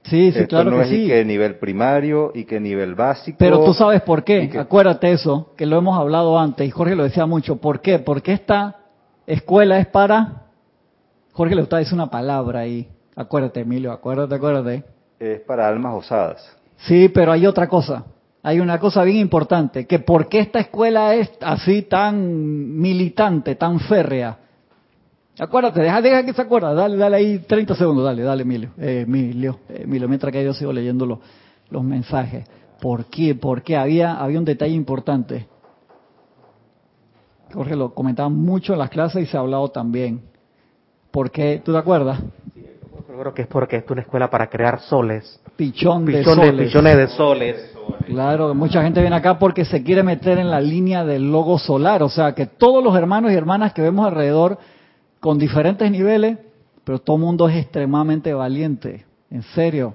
Sí, sí, esto claro no que es sí. y que nivel primario y que nivel básico. Pero tú sabes por qué, que- acuérdate eso, que lo hemos hablado antes y Jorge lo decía mucho. ¿Por qué? Porque esta escuela es para... Jorge le gusta decir una palabra ahí. Acuérdate, Emilio, acuérdate, acuérdate. es para almas osadas. Sí, pero hay otra cosa. Hay una cosa bien importante, que por qué esta escuela es así tan militante, tan férrea. Acuérdate, deja, deja que se acuerda, dale, dale ahí 30 segundos, dale, dale, Emilio, eh, Emilio, eh, Emilio, mientras que yo sigo leyendo los, los mensajes. ¿Por qué? Porque había, había un detalle importante. Jorge lo comentaba mucho en las clases y se ha hablado también. ¿Por qué? ¿Tú te acuerdas? Yo creo que es porque es una escuela para crear soles. Pichón de Pichones, soles. pichones de soles. Claro, mucha gente viene acá porque se quiere meter en la línea del logo solar, o sea que todos los hermanos y hermanas que vemos alrededor con diferentes niveles, pero todo el mundo es extremadamente valiente, en serio.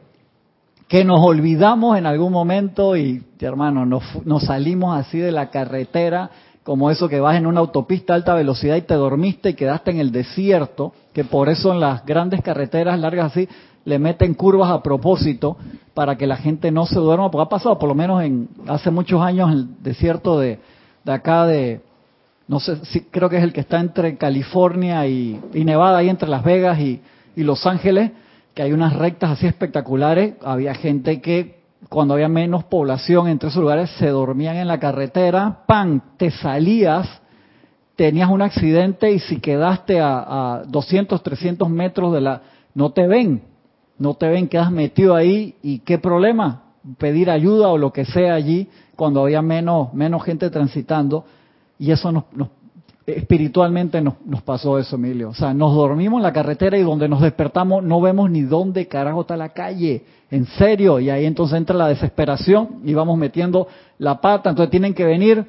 Que nos olvidamos en algún momento y, hermano, nos, nos salimos así de la carretera, como eso que vas en una autopista a alta velocidad y te dormiste y quedaste en el desierto, que por eso en las grandes carreteras largas así le meten curvas a propósito para que la gente no se duerma, porque ha pasado por lo menos en hace muchos años en el desierto de, de acá de, no sé, si creo que es el que está entre California y, Nevada, ahí entre Las Vegas y, y Los Ángeles, que hay unas rectas así espectaculares, había gente que cuando había menos población entre esos lugares se dormían en la carretera, ¡pam! Te salías, tenías un accidente y si quedaste a, a 200, 300 metros de la... no te ven. No te ven, quedas metido ahí y qué problema, pedir ayuda o lo que sea allí cuando había menos, menos gente transitando y eso nos, nos espiritualmente nos, pasó eso, Emilio. O sea, nos dormimos en la carretera y donde nos despertamos no vemos ni dónde carajo está la calle. En serio. Y ahí entonces entra la desesperación y vamos metiendo la pata. Entonces tienen que venir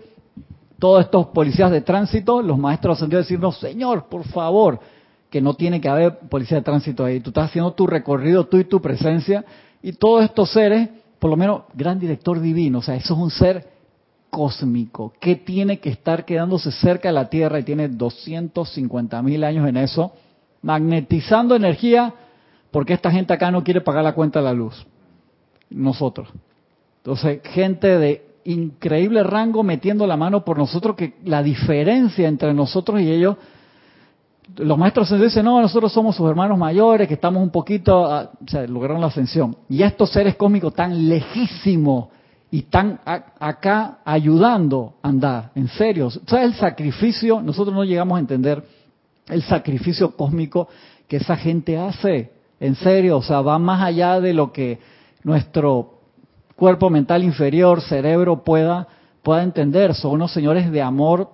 todos estos policías de tránsito, los maestros ascendidos, decirnos, Señor, por favor, que no tiene que haber policía de tránsito ahí. Tú estás haciendo tu recorrido, tú y tu presencia. Y todos estos seres, por lo menos, gran director divino. O sea, eso es un ser cósmico que tiene que estar quedándose cerca de la Tierra y tiene 250 mil años en eso, magnetizando energía porque esta gente acá no quiere pagar la cuenta de la luz. Nosotros. Entonces, gente de increíble rango metiendo la mano por nosotros, que la diferencia entre nosotros y ellos, los maestros se dicen, no, nosotros somos sus hermanos mayores, que estamos un poquito, o sea, lograron la ascensión. Y estos seres cósmicos tan lejísimos y están acá ayudando a andar, en serio. O sea, el sacrificio, nosotros no llegamos a entender el sacrificio cósmico que esa gente hace, en serio, o sea, va más allá de lo que nuestro cuerpo mental inferior, cerebro pueda, pueda entender. Son unos señores de amor,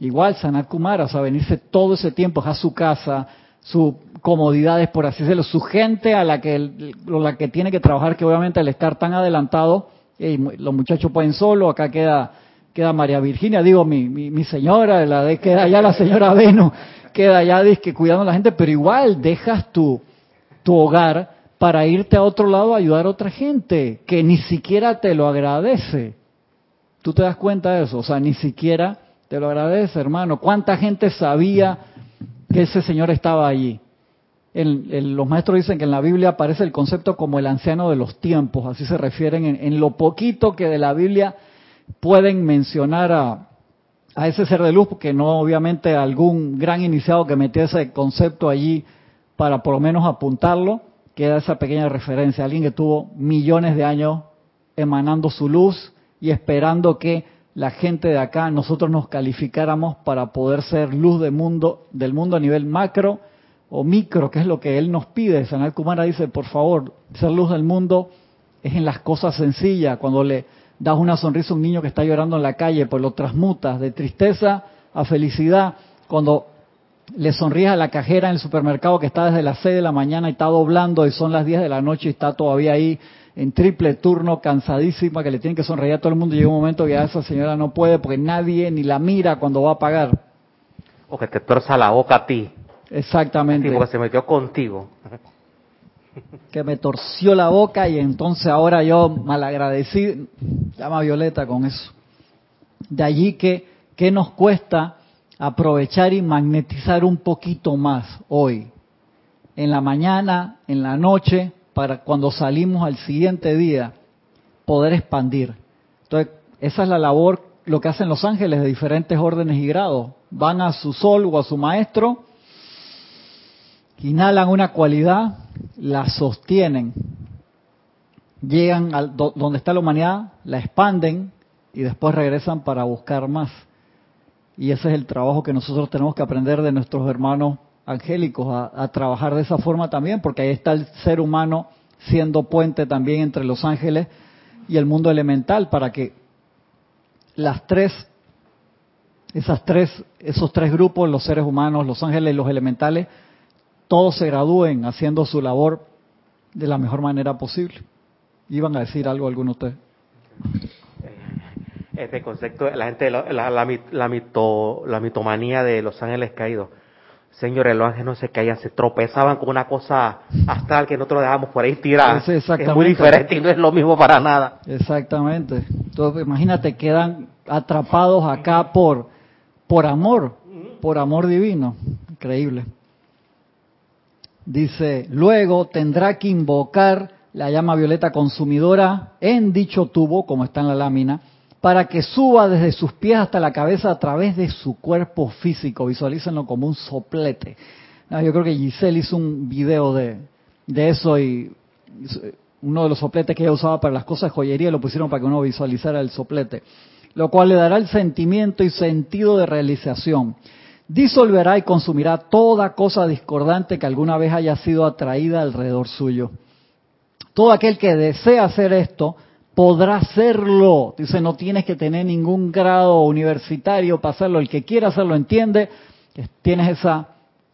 igual Sanat Kumara, o sea, venirse todo ese tiempo a su casa, sus comodidades, por así decirlo, su gente a la que, la que tiene que trabajar, que obviamente al estar tan adelantado, los muchachos pueden solo, acá queda queda María Virginia, digo mi, mi, señora, la de queda allá la señora Veno, queda allá que cuidando a la gente, pero igual dejas tu, tu hogar para irte a otro lado a ayudar a otra gente que ni siquiera te lo agradece. ¿Tú te das cuenta de eso? O sea, ni siquiera te lo agradece, hermano. ¿Cuánta gente sabía que ese señor estaba allí? los maestros dicen que en la Biblia aparece el concepto como el anciano de los tiempos, así se refieren en, lo poquito que de la Biblia pueden mencionar a, a, ese ser de luz, porque no obviamente algún gran iniciado que metió ese concepto allí para por lo menos apuntarlo, queda esa pequeña referencia, alguien que tuvo millones de años emanando su luz y esperando que la gente de acá, nosotros nos calificáramos para poder ser luz del mundo, del mundo a nivel macro o micro, que es lo que él nos pide. Sanal Kumara dice, por favor, ser luz del mundo es en las cosas sencillas, cuando le das una sonrisa a un niño que está llorando en la calle, pues lo transmutas de tristeza a felicidad, cuando le sonríes a la cajera en el supermercado que está desde las 6 de la mañana y está doblando y son las 10 de la noche y está todavía ahí en triple turno, cansadísima, que le tiene que sonreír a todo el mundo. Llega un momento que ya esa señora no puede porque nadie ni la mira cuando va a pagar. O que te torza la boca a ti. Exactamente. porque se metió contigo. Que me torció la boca y entonces ahora yo malagradecido, llama Violeta con eso. De allí que, ¿qué nos cuesta aprovechar y magnetizar un poquito más hoy? En la mañana, en la noche, para cuando salimos al siguiente día, poder expandir. Entonces, esa es la labor, lo que hacen los ángeles de diferentes órdenes y grados. Van a su sol o a su maestro, inhalan una cualidad, la sostienen, llegan a donde está la humanidad, la expanden y después regresan para buscar más. Y ese es el trabajo que nosotros tenemos que aprender de nuestros hermanos angélicos, a, trabajar de esa forma también, porque ahí está el ser humano siendo puente también entre los ángeles y el mundo elemental, para que las tres, esas tres, esos tres grupos, los seres humanos, los ángeles y los elementales, todos se gradúen haciendo su labor de la mejor manera posible. ¿Iban a decir algo alguno de ustedes? Este concepto, la gente, la, la, la, mito, la mitomanía de los ángeles caídos. Señores, los ángeles no se caían, se tropezaban con una cosa astral que nosotros dejamos por ahí tirada. Es, muy diferente y no es lo mismo para nada. Exactamente. Entonces, imagínate, quedan atrapados acá por, por amor, por amor divino. Increíble. Dice, luego tendrá que invocar la llama violeta consumidora en dicho tubo, como está en la lámina, para que suba desde sus pies hasta la cabeza a través de su cuerpo físico. Visualícenlo como un soplete. Yo creo que Giselle hizo un video de, de eso y uno de los sopletes que ella usaba para las cosas de joyería lo pusieron para que uno visualizara el soplete, lo cual le dará el sentimiento y sentido de realización disolverá y consumirá toda cosa discordante que alguna vez haya sido atraída alrededor suyo. Todo aquel que desea hacer esto podrá hacerlo. Dice, no tienes que tener ningún grado universitario para hacerlo. El que quiera hacerlo entiende. Tienes esa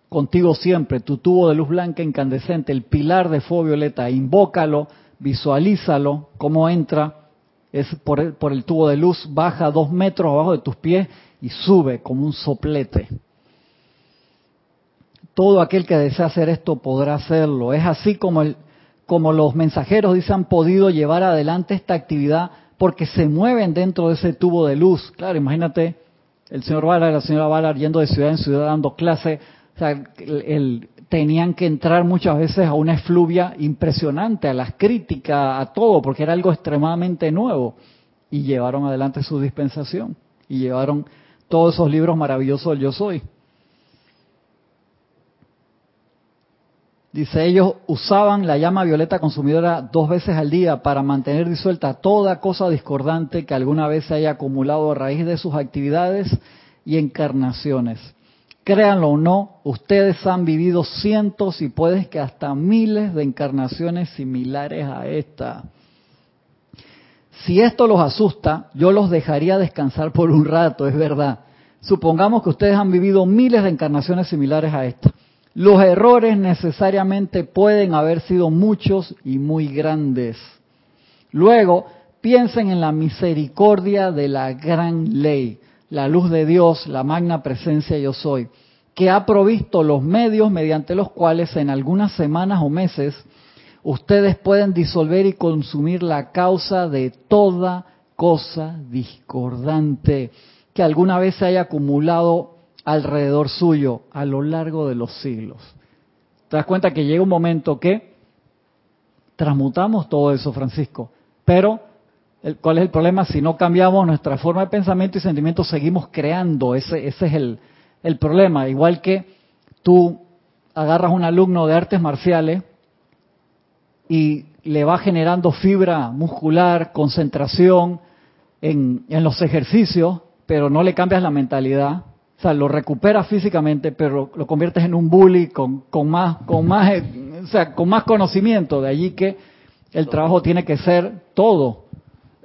contigo siempre, tu tubo de luz blanca incandescente, el pilar de fuego violeta. Invócalo, visualízalo, cómo entra. Es por el, por el tubo de luz, baja dos metros abajo de tus pies y sube como un soplete. Todo aquel que desea hacer esto podrá hacerlo. Es así como el, como los mensajeros dicen han podido llevar adelante esta actividad porque se mueven dentro de ese tubo de luz. Claro, imagínate el señor Ballard la señora Ballard yendo de ciudad en ciudad dando clase. O sea, el, tenían que entrar muchas veces a una efluvia impresionante, a las críticas, a todo, porque era algo extremadamente nuevo. Y llevaron adelante su dispensación. Y llevaron todos esos libros maravillosos del Yo Soy. Dice, ellos usaban la llama violeta consumidora dos veces al día para mantener disuelta toda cosa discordante que alguna vez se haya acumulado a raíz de sus actividades y encarnaciones. Créanlo o no, ustedes han vivido cientos y puedes que hasta miles de encarnaciones similares a esta. Si esto los asusta, yo los dejaría descansar por un rato, es verdad. Supongamos que ustedes han vivido miles de encarnaciones similares a esta. Los errores necesariamente pueden haber sido muchos y muy grandes. Luego, piensen en la misericordia de la gran ley, la luz de Dios, la magna presencia yo soy, que ha provisto los medios mediante los cuales en algunas semanas o meses ustedes pueden disolver y consumir la causa de toda cosa discordante que alguna vez se haya acumulado alrededor suyo a lo largo de los siglos. Te das cuenta que llega un momento que transmutamos todo eso, Francisco, pero ¿cuál es el problema? Si no cambiamos nuestra forma de pensamiento y sentimiento, seguimos creando, ese, ese es el, problema. Igual que tú agarras un alumno de artes marciales y le va generando fibra muscular, concentración en, en los ejercicios, pero no le cambias la mentalidad, o sea, lo recuperas físicamente, pero lo conviertes en un bully con, con más, con más, eh, o sea, con más conocimiento. De allí que el trabajo tiene que ser todo.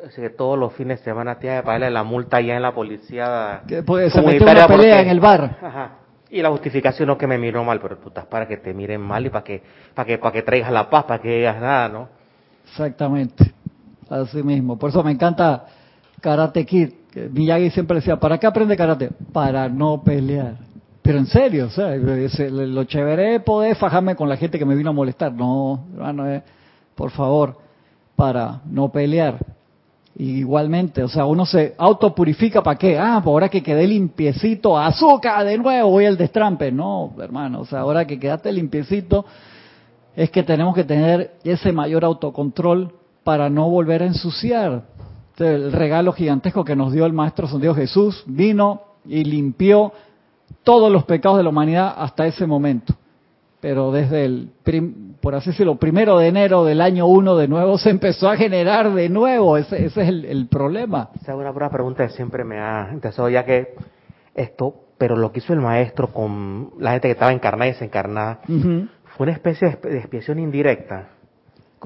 Así que todos los fines de semana tiene que pagarle la multa ya en la policía. Que pues, se mete una pelea en el bar. Ajá. Y la justificación no que me miró mal, pero tú estás para que te miren mal y para que, para que, para que traigas la paz, para que digas nada, ¿no? Exactamente. Así mismo. Por eso me encanta Karate Kid Miyagi siempre decía, ¿para qué aprende karate? Para no pelear. Pero en serio, o sea, lo chévere es poder fajarme con la gente que me vino a molestar. No, hermano, eh, por favor, para no pelear. igualmente, o sea, uno se autopurifica para qué? Ah, pues ahora que quedé limpiecito, azúcar de nuevo, voy al destrampe. No, hermano, o sea, ahora que quedaste limpiecito, es que tenemos que tener ese mayor autocontrol para no volver a ensuciar. Este, el regalo gigantesco que nos dio el Maestro San Dios Jesús, vino y limpió todos los pecados de la humanidad hasta ese momento. Pero desde el, por así decirlo, primero de enero del año uno de nuevo se empezó a generar de nuevo. Ese, es el, problema. Esa es una pregunta que siempre me ha interesado, ya que esto, pero lo que hizo el maestro con la gente que estaba encarnada y desencarnada, fue una especie de expiación indirecta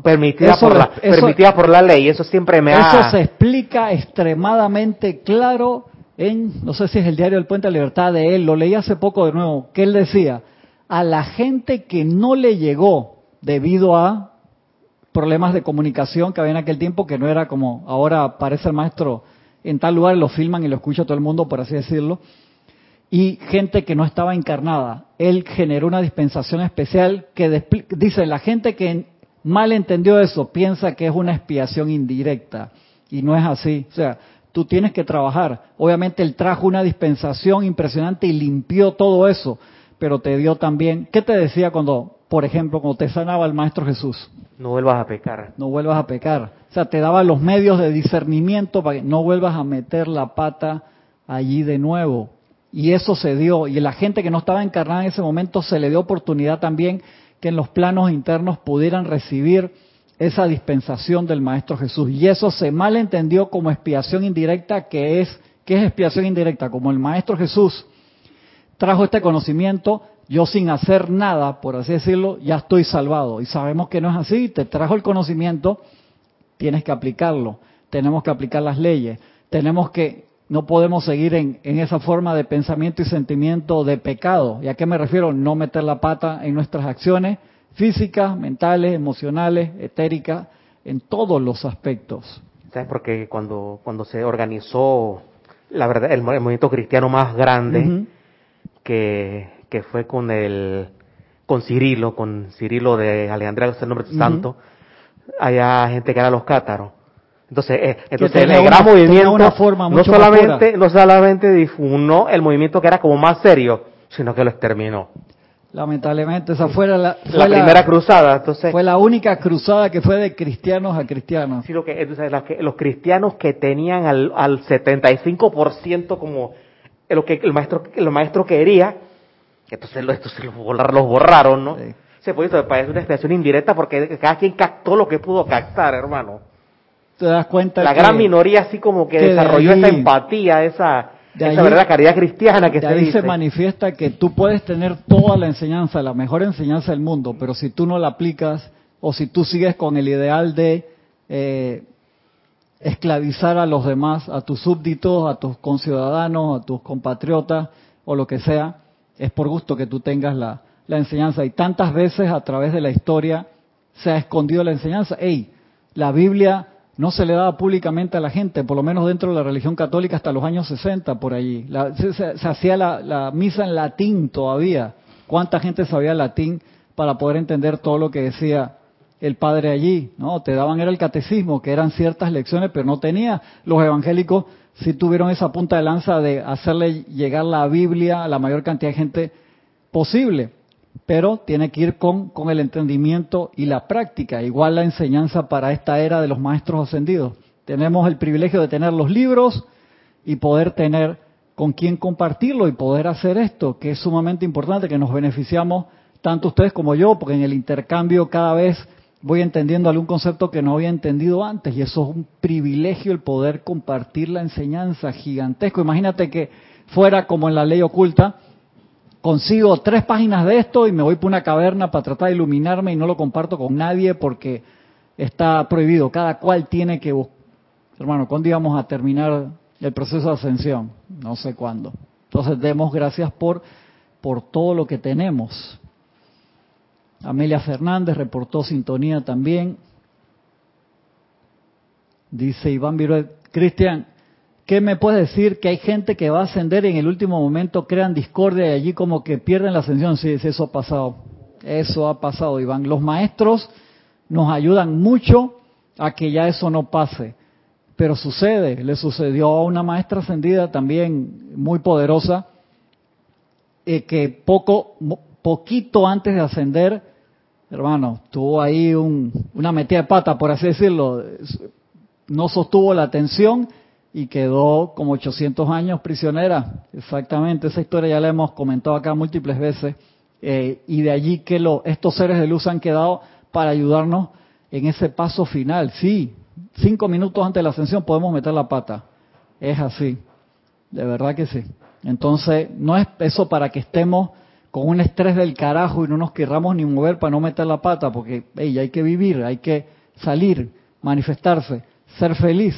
permitida, por, la, permitida por la ley. Eso siempre me ha... Eso se explica extremadamente claro en, no sé si es el diario del Puente de Libertad de él, lo leí hace poco de nuevo, que él decía, a la gente que no le llegó debido a problemas de comunicación que había en aquel tiempo, que no era como ahora aparece el maestro en tal lugar, lo filman y lo escucha todo el mundo, por así decirlo, y gente que no estaba encarnada. Él generó una dispensación especial que dice, la gente que mal entendió eso, piensa que es una expiación indirecta y no es así. O sea, tú tienes que trabajar. Obviamente él trajo una dispensación impresionante y limpió todo eso, pero te dio también, ¿qué te decía cuando, por ejemplo, cuando te sanaba el Maestro Jesús? No vuelvas a pecar. No vuelvas a pecar. O sea, te daba los medios de discernimiento para que no vuelvas a meter la pata allí de nuevo. Y eso se dio. Y la gente que no estaba encarnada en ese momento se le dio oportunidad también que en los planos internos pudieran recibir esa dispensación del Maestro Jesús. Y eso se malentendió como expiación indirecta, que es, ¿qué es expiación indirecta? Como el Maestro Jesús trajo este conocimiento, yo sin hacer nada, por así decirlo, ya estoy salvado. Y sabemos que no es así, te trajo el conocimiento, tienes que aplicarlo, tenemos que aplicar las leyes, tenemos que, no podemos seguir en, en esa forma de pensamiento y sentimiento de pecado. ¿Y a qué me refiero? No meter la pata en nuestras acciones físicas, mentales, emocionales, etéricas, en todos los aspectos. ¿Sabes? Porque cuando, cuando se organizó la verdad, el, movimiento cristiano más grande que, que fue con el con Cirilo, con Cirilo de Alejandría, el nombre santo, había gente que era los cátaros. Entonces, eh, entonces el gran movimiento una forma no solamente no solamente difundió el movimiento que era como más serio, sino que lo exterminó. Lamentablemente, esa fue la, la primera cruzada. Entonces, fue la única cruzada que fue de cristianos a cristianos. Sí, lo que, entonces, los cristianos que tenían al, al 75% como lo que el maestro, el maestro quería, entonces, entonces los, los borraron, ¿no? Sí. Se puede parece una expresión indirecta porque cada quien captó lo que pudo captar, hermano. Te das cuenta La gran minoría así como que, desarrolló esa empatía, esa esa verdad caridad cristiana que de se ahí se manifiesta que tú puedes tener toda la enseñanza, la mejor enseñanza del mundo, pero si tú no la aplicas o si tú sigues con el ideal de eh, esclavizar a los demás, a tus súbditos, a tus conciudadanos, a tus compatriotas o lo que sea, es por gusto que tú tengas la, la enseñanza. Y tantas veces a través de la historia se ha escondido la enseñanza. Ey, la Biblia no se le daba públicamente a la gente, por lo menos dentro de la religión católica hasta los años 60 por allí. se, hacía la, misa en latín todavía. ¿Cuánta gente sabía latín para poder entender todo lo que decía el padre allí? No, te daban era el catecismo, que eran ciertas lecciones, pero no tenía. Los evangélicos sí tuvieron esa punta de lanza de hacerle llegar la Biblia a la mayor cantidad de gente posible pero tiene que ir con, con el entendimiento y la práctica, igual la enseñanza para esta era de los maestros ascendidos. Tenemos el privilegio de tener los libros y poder tener con quién compartirlo y poder hacer esto, que es sumamente importante, que nos beneficiamos tanto ustedes como yo, porque en el intercambio cada vez voy entendiendo algún concepto que no había entendido antes y eso es un privilegio el poder compartir la enseñanza gigantesco. Imagínate que fuera como en la ley oculta, consigo tres páginas de esto y me voy por una caverna para tratar de iluminarme y no lo comparto con nadie porque está prohibido. Cada cual tiene que buscar. Hermano, ¿cuándo íbamos a terminar el proceso de ascensión? No sé cuándo. Entonces, demos gracias por, por todo lo que tenemos. Amelia Fernández reportó sintonía también. Dice Iván Viruet, Cristian, ¿Qué me puedes decir? Que hay gente que va a ascender en el último momento crean discordia y allí como que pierden la ascensión. Sí, eso ha pasado. Eso ha pasado, Iván. Los maestros nos ayudan mucho a que ya eso no pase. Pero sucede, le sucedió a una maestra ascendida también muy poderosa, eh, que poco, poquito antes de ascender, hermano, tuvo ahí una metida de pata, por así decirlo, no sostuvo la atención y quedó como 800 años prisionera. Exactamente, esa historia ya la hemos comentado acá múltiples veces. Eh, y de allí que lo, estos seres de luz han quedado para ayudarnos en ese paso final. Sí, cinco minutos antes de la ascensión podemos meter la pata. Es así, de verdad que sí. Entonces, no es eso para que estemos con un estrés del carajo y no nos querramos ni mover para no meter la pata, porque hey, hay que vivir, hay que salir, manifestarse, ser feliz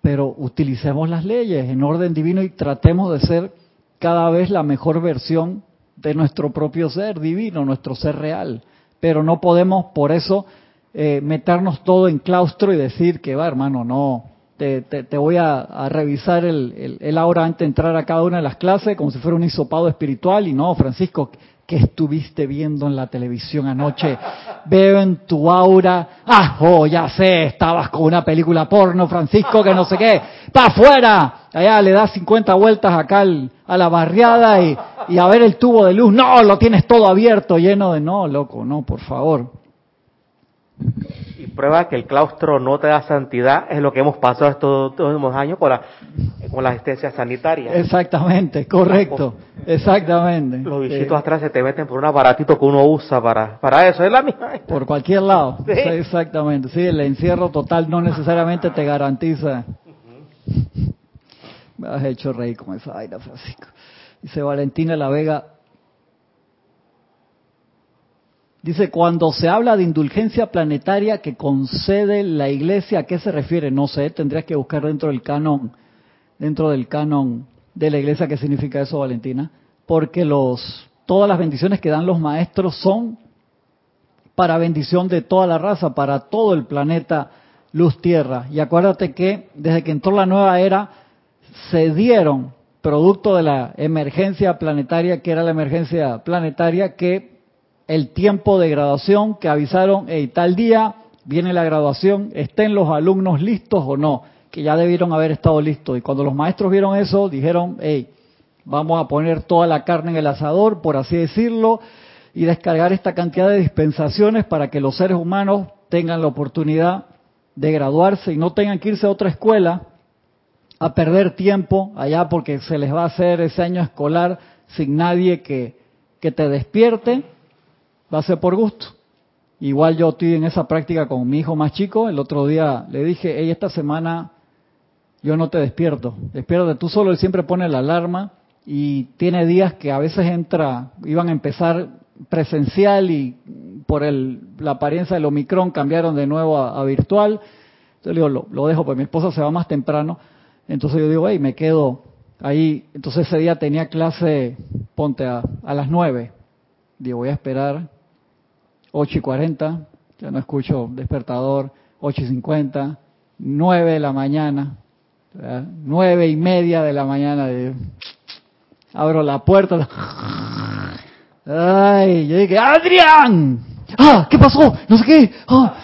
pero utilicemos las leyes en orden divino y tratemos de ser cada vez la mejor versión de nuestro propio ser divino, nuestro ser real. Pero no podemos por eso eh, meternos todo en claustro y decir que va, hermano, no, te, te, voy a, revisar el, el, el, ahora antes de entrar a cada una de las clases como si fuera un hisopado espiritual y no, Francisco, ¿Qué estuviste viendo en la televisión anoche? Veo en tu aura, ah, oh, ya sé, estabas con una película porno, Francisco, que no sé qué, ¡pa' afuera! Allá le das 50 vueltas acá a la barriada y a ver el tubo de luz, no, lo tienes todo abierto, lleno de, no, loco, no, por favor prueba que el claustro no te da santidad es lo que hemos pasado estos últimos años con la, con la asistencia sanitaria. Exactamente, correcto, exactamente. Los bichitos atrás se te meten por un aparatito que uno usa para, para eso, es la misma. Por cualquier lado, exactamente. Sí, el encierro total no necesariamente te garantiza. Me has hecho reír con esa vaina, Francisco. Dice Valentina La Vega. Dice, cuando se habla de indulgencia planetaria que concede la iglesia, ¿a qué se refiere? No sé, tendrías que buscar dentro del canon, dentro del canon de la iglesia qué significa eso, Valentina. Porque los, todas las bendiciones que dan los maestros son para bendición de toda la raza, para todo el planeta luz tierra. Y acuérdate que desde que entró la nueva era, se dieron, producto de la emergencia planetaria, que era la emergencia planetaria, que el tiempo de graduación, que avisaron, hey, tal día viene la graduación, estén los alumnos listos o no, que ya debieron haber estado listos. Y cuando los maestros vieron eso, dijeron, hey, vamos a poner toda la carne en el asador, por así decirlo, y descargar esta cantidad de dispensaciones para que los seres humanos tengan la oportunidad de graduarse y no tengan que irse a otra escuela a perder tiempo allá porque se les va a hacer ese año escolar sin nadie que, que te despierte, va a ser por gusto. Igual yo estoy en esa práctica con mi hijo más chico, el otro día le dije, hey, esta semana yo no te despierto, despiértate tú solo, él siempre pone la alarma y tiene días que a veces entra, iban a empezar presencial y por el, la apariencia del Omicron cambiaron de nuevo a, virtual. Entonces le digo, lo, dejo, pues mi esposa se va más temprano. Entonces yo digo, hey, me quedo ahí. Entonces ese día tenía clase, ponte a, a las nueve. Digo, voy a esperar ocho y cuarenta, ya no escucho despertador, ocho y cincuenta, nueve de la mañana, nueve y media de la mañana. Abro la puerta, Ay, yo dije, Adrián, ah, ¿qué pasó? No sé qué. Ah,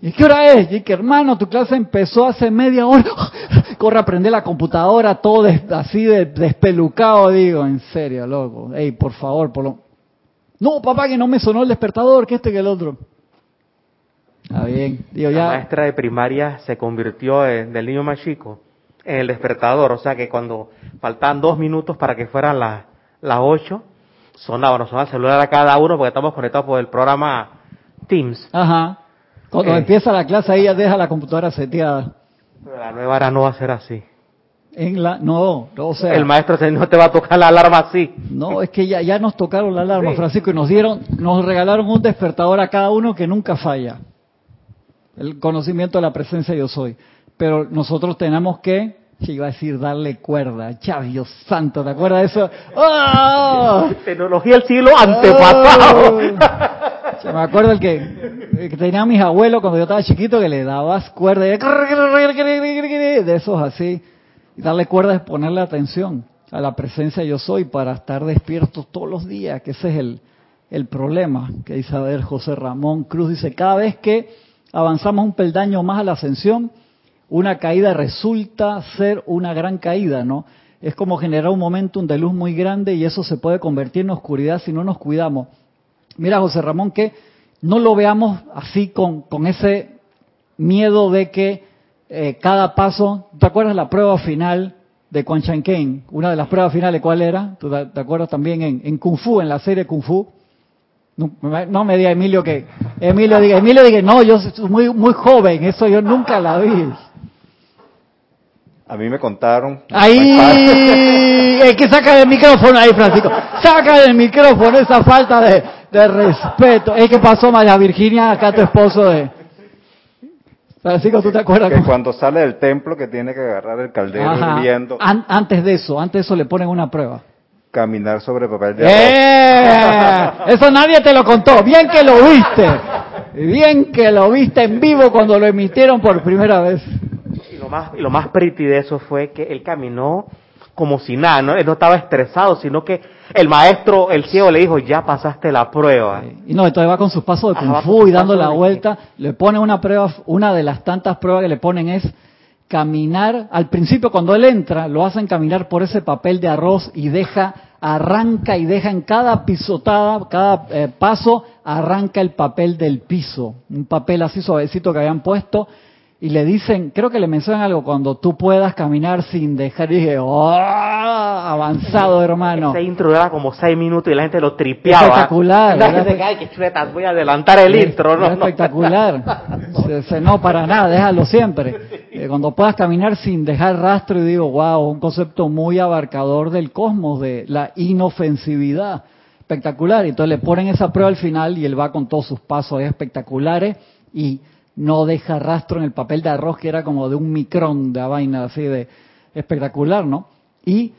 ¿Y qué hora es? Y dije, hermano, tu clase empezó hace media hora. Ah, corre a prender la computadora, todo así de, despelucado, digo, en serio, loco. Ey, por favor, por lo... No, papá, que no me sonó el despertador, que este que el otro. Está bien. Digo, ya... La maestra de primaria se convirtió en, del niño más chico en el despertador, o sea que cuando faltaban dos minutos para que fueran las las ocho, sonaba, nos sonaba el celular a cada uno porque estamos conectados por el programa Teams. Ajá. Cuando eh. empieza la clase ahí ya deja la computadora seteada. Pero la nueva era no va a ser así. En la, no, o sea. El maestro no te va a tocar la alarma así. No, es que ya, ya nos tocaron la alarma, Francisco, y nos dieron, nos regalaron un despertador a cada uno que nunca falla. El conocimiento de la presencia yo soy. Pero nosotros tenemos que que iba a decir darle cuerda. Chav, Dios santo, ¿te acuerdas de eso? ¡Oh! Tecnología del siglo antepasado. me acuerdo el que, que tenía mis abuelos cuando yo estaba chiquito que le dabas cuerda de esos así. Y darle cuerda es ponerle atención a la presencia yo soy para estar despiertos todos los días, que ese es el, el problema que dice a ver José Ramón Cruz. Dice, cada vez que avanzamos un peldaño más a la ascensión, una caída resulta ser una gran caída, ¿no? Es como generar un momentum de luz muy grande y eso se puede convertir en oscuridad si no nos cuidamos. Mira, José Ramón, que no lo veamos así con, con ese miedo de que eh, cada paso, ¿te acuerdas la prueba final de Quan Chan Una de las pruebas finales, ¿cuál era? ¿Tú te, acuerdas también en, en, Kung Fu, en la serie Kung Fu? No, me diga Emilio que, Emilio diga, Emilio diga, no, yo soy muy, muy joven, eso yo nunca la vi. A mí me contaron. Ahí, es que saca el micrófono ahí, Francisco. Saca el micrófono esa falta de, respeto. Es que pasó María Virginia, acá tu esposo de. Francisco, ¿tú te acuerdas? Que cuando sale del templo que tiene que agarrar el caldero hirviendo. antes de eso, antes de eso le ponen una prueba. Caminar sobre papel de ¡Eh! Eso nadie te lo contó. Bien que lo viste. Bien que lo viste en vivo cuando lo emitieron por primera vez más, y lo más pretty de eso fue que él caminó como si nada, ¿no? Él no estaba estresado, sino que el maestro, el ciego, le dijo, ya pasaste la prueba. Y no, entonces va con sus pasos de kung fu y dando la vuelta, le pone una prueba, una de las tantas pruebas que le ponen es caminar, al principio cuando él entra, lo hacen caminar por ese papel de arroz y deja, arranca y deja en cada pisotada, cada eh, paso, arranca el papel del piso, un papel así suavecito que habían puesto, y le dicen, creo que le mencionan algo, cuando tú puedas caminar sin dejar, y dije, ¡oh! Avanzado, hermano. Ese intro como seis minutos y la gente lo tripeaba. Espectacular. qué chuletas, voy a adelantar el intro, ¿no? Espectacular. no, para nada, déjalo siempre. Que cuando puedas caminar sin dejar rastro y digo, wow, un concepto muy abarcador del cosmos, de la inofensividad. Espectacular. Y entonces le ponen esa prueba al final y él va con todos sus pasos espectaculares y no deja rastro en el papel de arroz que era como de un micrón de vaina así de espectacular, ¿no? Y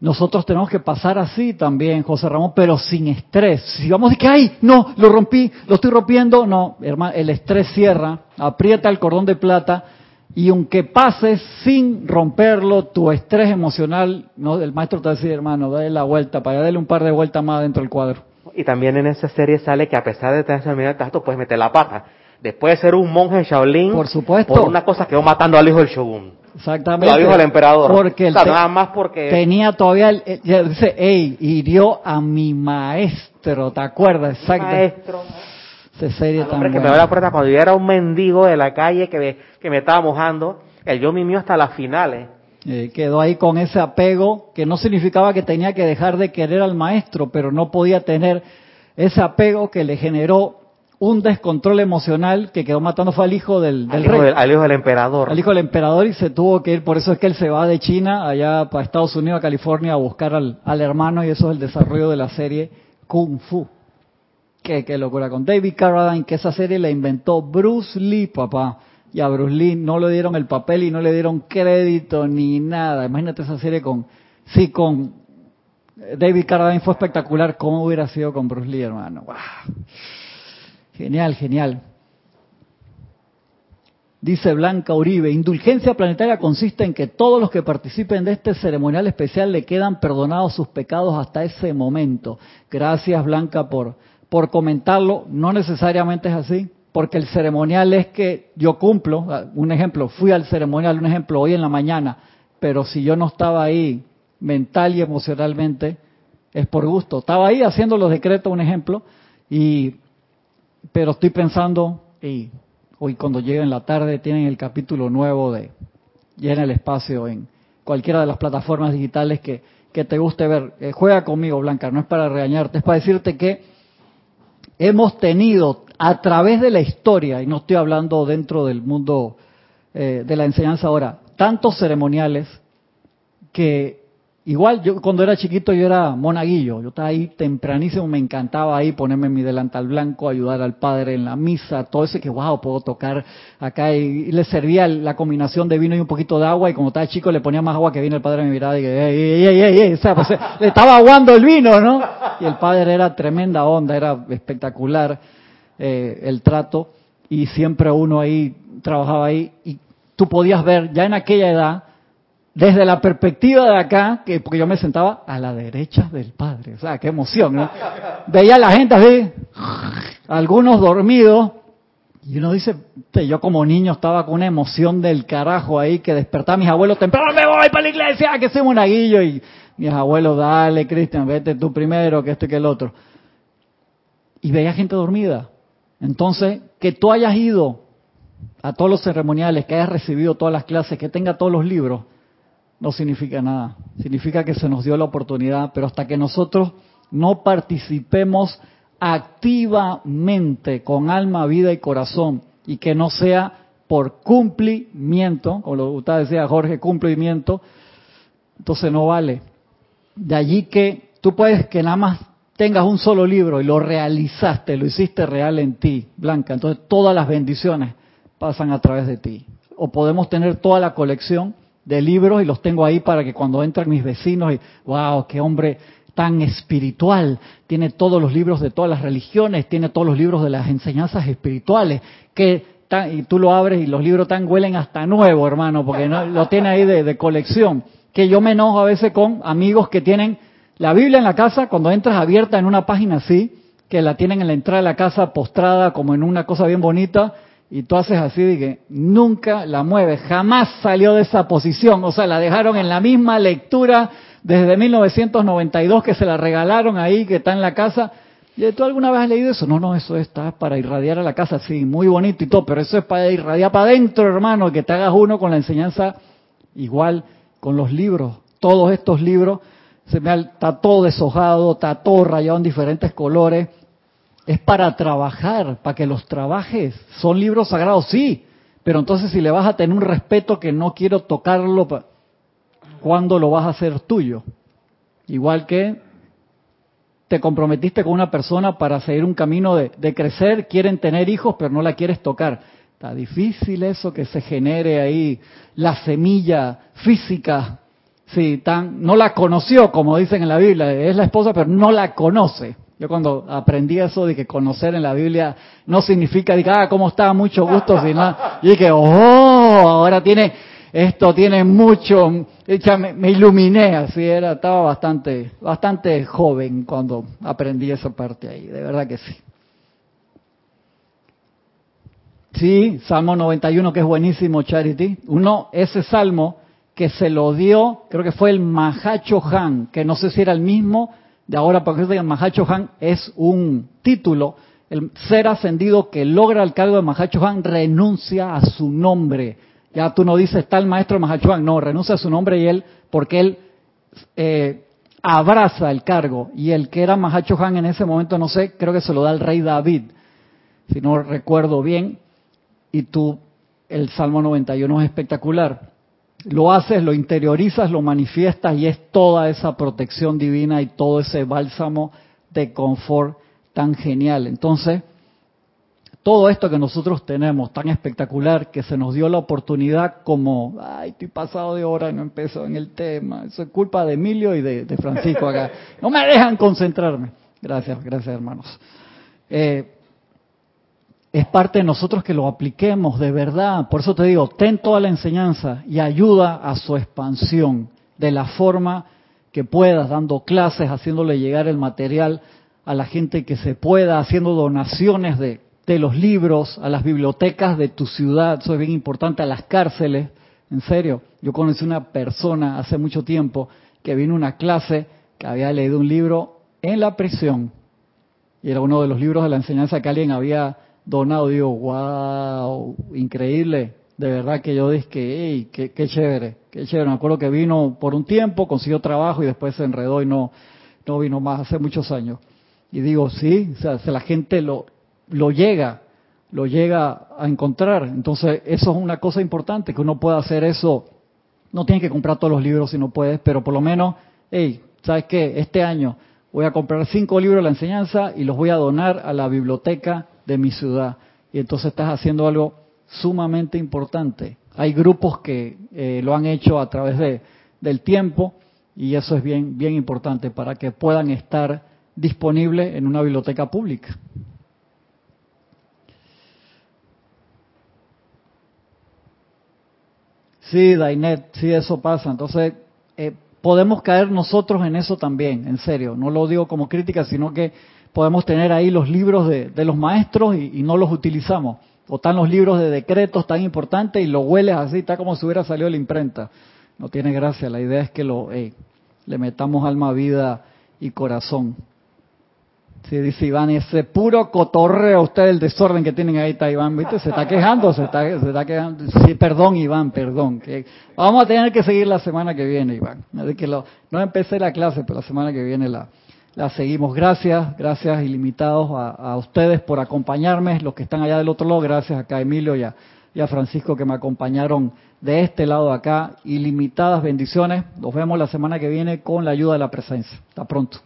nosotros tenemos que pasar así también, José Ramón, pero sin estrés. Si vamos de que, ay, no, lo rompí, lo estoy rompiendo, no, hermano, el estrés cierra, aprieta el cordón de plata y aunque pases sin romperlo, tu estrés emocional, no, el maestro te va decir, hermano, dale la vuelta, para darle un par de vueltas más dentro del cuadro. Y también en esa serie sale que a pesar de tener esa tanto puedes meter la pata. Después de ser un monje Shaolin, por supuesto, por una cosa quedó matando al hijo del shogun. Exactamente. Lo dijo el emperador. Porque nada más porque tenía todavía, el, dice, hey, hirió a mi maestro, ¿te acuerdas? Exacto. Maestro. Esa serie también. que me la puerta cuando yo era un mendigo de la calle que me, que me estaba mojando, el yo mimió hasta las finales. Eh, quedó ahí con ese apego que no significaba que tenía que dejar de querer al maestro, pero no podía tener ese apego que le generó un descontrol emocional que quedó matando fue al hijo del, del rey. Hijo al hijo del emperador. Al hijo del emperador y se tuvo que ir, por eso es que él se va de China allá para Estados Unidos, a California, a buscar al, al hermano y eso es el desarrollo de la serie Kung Fu. Qué, qué locura. Con David Carradine, que esa serie la inventó Bruce Lee, papá. Y a Bruce Lee no le dieron el papel y no le dieron crédito ni nada. Imagínate esa serie con, sí, con David Carradine fue espectacular. ¿Cómo hubiera sido con Bruce Lee, hermano? Wow. Genial, genial. Dice Blanca Uribe, indulgencia planetaria consiste en que todos los que participen de este ceremonial especial le quedan perdonados sus pecados hasta ese momento. Gracias Blanca por, por comentarlo. No necesariamente es así, porque el ceremonial es que yo cumplo, un ejemplo, fui al ceremonial, un ejemplo, hoy en la mañana, pero si yo no estaba ahí mental y emocionalmente, es por gusto. Estaba ahí haciendo los decretos, un ejemplo, y pero estoy pensando, y hoy cuando llegue en la tarde tienen el capítulo nuevo de Llena el Espacio en cualquiera de las plataformas digitales que, que te guste ver. Eh, juega conmigo, Blanca, no es para regañarte, es para decirte que hemos tenido a través de la historia, y no estoy hablando dentro del mundo eh, de la enseñanza ahora, tantos ceremoniales que Igual yo cuando era chiquito yo era monaguillo, yo estaba ahí tempranísimo, me encantaba ahí ponerme mi delantal blanco, ayudar al padre en la misa, todo ese que wow, puedo tocar acá y, le servía la combinación de vino y un poquito de agua y como estaba chico le ponía más agua que vino el padre me miraba y que ey, ey, ey, ey, o sea, pues, le estaba aguando el vino, ¿no? Y el padre era tremenda onda, era espectacular eh, el trato y siempre uno ahí trabajaba ahí y tú podías ver ya en aquella edad desde la perspectiva de acá, que porque yo me sentaba a la derecha del Padre, o sea, qué emoción, ¿no? Veía a la gente así, algunos dormidos, y uno dice, yo como niño estaba con una emoción del carajo ahí que despertaba a mis abuelos temprano, me voy para la iglesia, que soy monaguillo, y mis abuelos, dale, Cristian, vete tú primero, que este que el otro. Y veía gente dormida. Entonces, que tú hayas ido a todos los ceremoniales, que hayas recibido todas las clases, que tenga todos los libros, no significa nada. Significa que se nos dio la oportunidad, pero hasta que nosotros no participemos activamente con alma, vida y corazón y que no sea por cumplimiento, como lo usted decía Jorge, cumplimiento, entonces no vale. De allí que tú puedes que nada más tengas un solo libro y lo realizaste, lo hiciste real en ti, Blanca, entonces todas las bendiciones pasan a través de ti. O podemos tener toda la colección de libros y los tengo ahí para que cuando entran mis vecinos y, wow, qué hombre tan espiritual, tiene todos los libros de todas las religiones, tiene todos los libros de las enseñanzas espirituales, que y tú lo abres y los libros tan huelen hasta nuevo, hermano, porque no, lo tiene ahí de, de colección, que yo me enojo a veces con amigos que tienen la Biblia en la casa, cuando entras abierta en una página así, que la tienen en la entrada de la casa postrada como en una cosa bien bonita, y tú haces así que nunca la mueves, jamás salió de esa posición, o sea, la dejaron en la misma lectura desde 1992 que se la regalaron ahí, que está en la casa. ¿Y ¿Tú alguna vez has leído eso? No, no, eso está para irradiar a la casa, sí, muy bonito y todo, pero eso es para irradiar para adentro, hermano, que te hagas uno con la enseñanza igual con los libros. Todos estos libros, se me está todo deshojado, está todo rayado en diferentes colores es para trabajar, para que los trabajes. Son libros sagrados, sí, Pero entonces si le vas a tener un respeto que no quiero tocarlo, ¿cuándo lo vas a hacer tuyo? Igual que te comprometiste con una persona para seguir un camino de, de, crecer, quieren tener hijos, pero no la quieres tocar. Está difícil eso que se genere ahí la semilla física. Sí, tan, no la conoció, como dicen en la Biblia, es la esposa, pero no la conoce. Yo cuando aprendí eso de que conocer en la Biblia no significa, de ah, ¿cómo está? Mucho gusto, sino, y dije, oh, ahora tiene, esto tiene mucho, me, me, iluminé, así era, estaba bastante, bastante joven cuando aprendí esa parte ahí, de verdad que sí. Sí, Salmo 91, que es buenísimo, Charity. Uno, ese salmo que se lo dio, creo que fue el Mahacho Han, que no sé si era el mismo, de ahora porque el Mahacho Han es un título, el ser ascendido que logra el cargo de Mahacho Han renuncia a su nombre. Ya tú no dices el maestro Mahacho Han, no, renuncia a su nombre y él, porque él eh, abraza el cargo. Y el que era Mahacho Han en ese momento, no sé, creo que se lo da el rey David, si no recuerdo bien. Y tú, el Salmo 91 es espectacular lo haces, lo interiorizas, lo manifiestas y es toda esa protección divina y todo ese bálsamo de confort tan genial. Entonces, todo esto que nosotros tenemos tan espectacular, que se nos dio la oportunidad como, ay, estoy pasado de hora y no empezó en el tema, eso es culpa de Emilio y de, Francisco acá. No me dejan concentrarme. Gracias, gracias hermanos. Eh, es parte de nosotros que lo apliquemos de verdad. Por eso te digo, ten toda la enseñanza y ayuda a su expansión de la forma que puedas, dando clases, haciéndole llegar el material a la gente que se pueda, haciendo donaciones de, los libros, a las bibliotecas de tu ciudad, eso es bien importante, a las cárceles. En serio, yo conocí una persona hace mucho tiempo que vino a una clase que había leído un libro en la prisión y era uno de los libros de la enseñanza que alguien había donado, digo, wow, increíble. De verdad que yo dije, hey, qué, qué chévere, qué chévere. Me acuerdo que vino por un tiempo, consiguió trabajo y después se enredó y no, no vino más hace muchos años. Y digo, sí, o sea, si la gente lo, lo llega, lo llega a encontrar. Entonces, eso es una cosa importante, que uno pueda hacer eso. No tienes que comprar todos los libros si no puedes, pero por lo menos, hey, ¿sabes qué? Este año voy a comprar cinco libros de la enseñanza y los voy a donar a la biblioteca de mi ciudad. Y entonces estás haciendo algo sumamente importante. Hay grupos que eh, lo han hecho a través de, del tiempo y eso es bien, bien importante para que puedan estar disponibles en una biblioteca pública. Sí, Dainet, sí, eso pasa. Entonces, eh, podemos caer nosotros en eso también, en serio. No lo digo como crítica, sino que podemos tener ahí los libros de, los maestros y, no los utilizamos. O están los libros de decretos tan importantes y lo hueles así, está como si hubiera salido la imprenta. No tiene gracia, la idea es que lo le metamos alma, vida y corazón. Sí, dice Iván, ese puro cotorreo usted el desorden que tienen ahí está Iván, ¿viste? Se está quejando, se está, se está quejando. Sí, perdón Iván, perdón. Que vamos a tener que seguir la semana que viene, Iván. no empecé la clase, pero la semana que viene la, la seguimos. Gracias, gracias ilimitados a, ustedes por acompañarme, los que están allá del otro lado, gracias acá a Emilio y a, y a Francisco que me acompañaron de este lado de acá. Ilimitadas bendiciones. Nos vemos la semana que viene con la ayuda de la presencia. Hasta pronto.